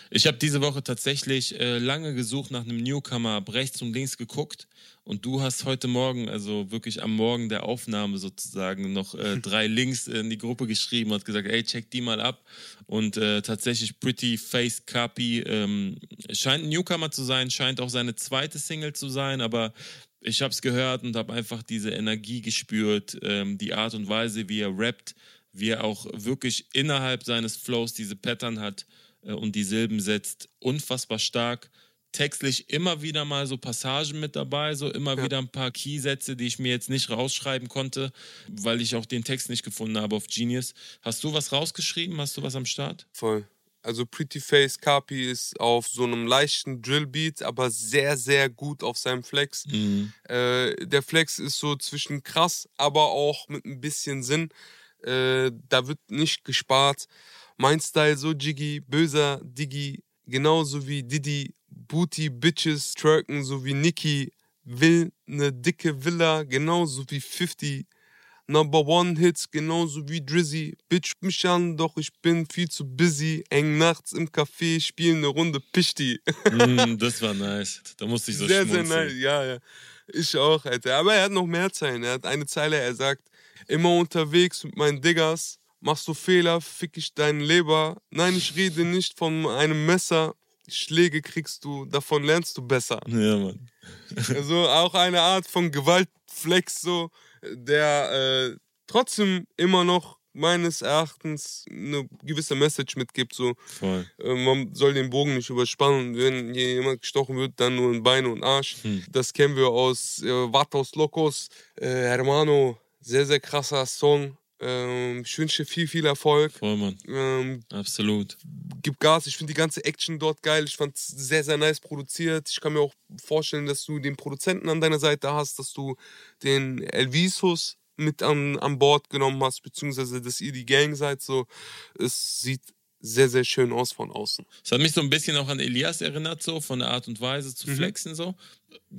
Ich habe diese Woche tatsächlich äh, lange gesucht nach einem Newcomer, hab rechts und links geguckt und du hast heute Morgen, also wirklich am Morgen der Aufnahme sozusagen, noch äh, [laughs] drei Links in die Gruppe geschrieben und gesagt, ey, check die mal ab. Und äh, tatsächlich Pretty Face Copy ähm, scheint ein Newcomer zu sein, scheint auch seine zweite Single zu sein, aber ich habe es gehört und habe einfach diese Energie gespürt, ähm, die Art und Weise, wie er rappt, wie er auch wirklich innerhalb seines Flows diese Pattern hat und die Silben setzt, unfassbar stark. Textlich immer wieder mal so Passagen mit dabei, so immer Ja. wieder ein paar Keysätze, die ich mir jetzt nicht rausschreiben konnte, weil ich auch den Text nicht gefunden habe auf Genius. Hast du was rausgeschrieben? Hast du was am Start? Voll. Also Pretty Face Kapi ist auf so einem leichten Drillbeat, aber sehr, sehr gut auf seinem Flex. Äh, der Flex ist so zwischen krass, aber auch mit ein bisschen Sinn. Äh, da wird nicht gespart. Mein Style so jiggy, böser Diggy, genauso wie Diddy, Booty, Bitches, Twerken, so wie Nicki, will ne dicke Villa, genauso wie 50. Number One Hits, genauso wie Drizzy. Bitch mich an, doch ich bin viel zu busy. Eng nachts im Café, spielen eine Runde Pichti. Mm, [laughs] das war nice. Da musste ich so sehr, sehr schmunzeln. nice. Ja, ja. Ich auch, Alter. Aber er hat noch mehr Zeilen. Er hat eine Zeile, er sagt, immer unterwegs mit meinen Diggers. Machst du Fehler, fick ich deinen Leber. Nein, ich rede nicht von einem Messer. Schläge kriegst du, davon lernst du besser. Ja, Mann. [laughs] Also auch eine Art von Gewaltflex, so, der äh, trotzdem immer noch meines Erachtens eine gewisse Message mitgibt. So, äh, man soll den Bogen nicht überspannen. Wenn hier jemand gestochen wird, dann nur in Beine und Arsch. Hm. Das kennen wir aus äh, Vatos Locos. Äh, Hermano, sehr, sehr krasser Song. Ähm, ich wünsche dir viel, viel Erfolg. Voll, Mann. Ähm, Absolut. gib Gas. Ich finde die ganze Action dort geil. Ich fand es sehr, sehr nice produziert. Ich kann mir auch vorstellen, dass du den Produzenten an deiner Seite hast, dass du den Elvisus mit an, an Bord genommen hast, beziehungsweise dass ihr die Gang seid. So, es sieht sehr, sehr schön aus von außen. Es hat mich so ein bisschen auch an Elias erinnert, so von der Art und Weise Mhm. zu flexen. So.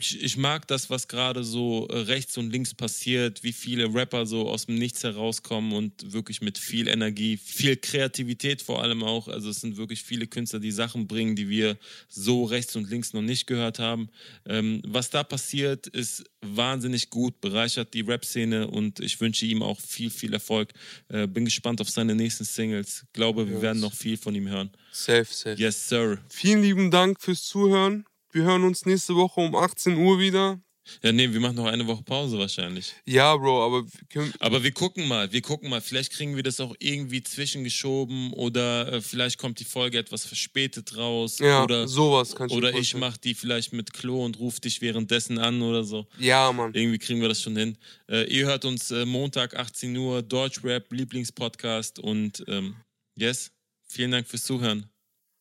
Ich, ich mag das, was gerade so äh, rechts und links passiert, wie viele Rapper so aus dem Nichts herauskommen und wirklich mit viel Energie, viel Kreativität vor allem auch. Also es sind wirklich viele Künstler, die Sachen bringen, die wir so rechts und links noch nicht gehört haben. Ähm, was da passiert, ist wahnsinnig gut, bereichert die Rap-Szene und ich wünsche ihm auch viel, viel Erfolg. Äh, bin gespannt auf seine nächsten Singles. Glaube, wir werden noch viel von ihm hören. Safe, safe. Yes, Sir. Vielen lieben Dank fürs Zuhören. Wir hören uns nächste Woche um 18 Uhr wieder. Ja, nee, wir machen noch eine Woche Pause wahrscheinlich. Ja, Bro, aber wir können, Aber wir gucken mal, wir gucken mal. Vielleicht kriegen wir das auch irgendwie zwischengeschoben oder äh, vielleicht kommt die Folge etwas verspätet raus. ja, oder sowas kann ich mir oder ich vorstellen. mach die vielleicht mit Klo und ruf dich währenddessen an oder so. Ja, Mann. Irgendwie kriegen wir das schon hin. Äh, ihr hört uns äh, Montag 18 Uhr, Deutschrap, Lieblingspodcast und ähm, yes, vielen Dank fürs Zuhören.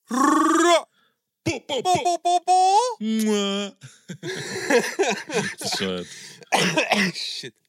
Bo, Po, po, po, po, po. Mwah. [laughs] [laughs] Shit.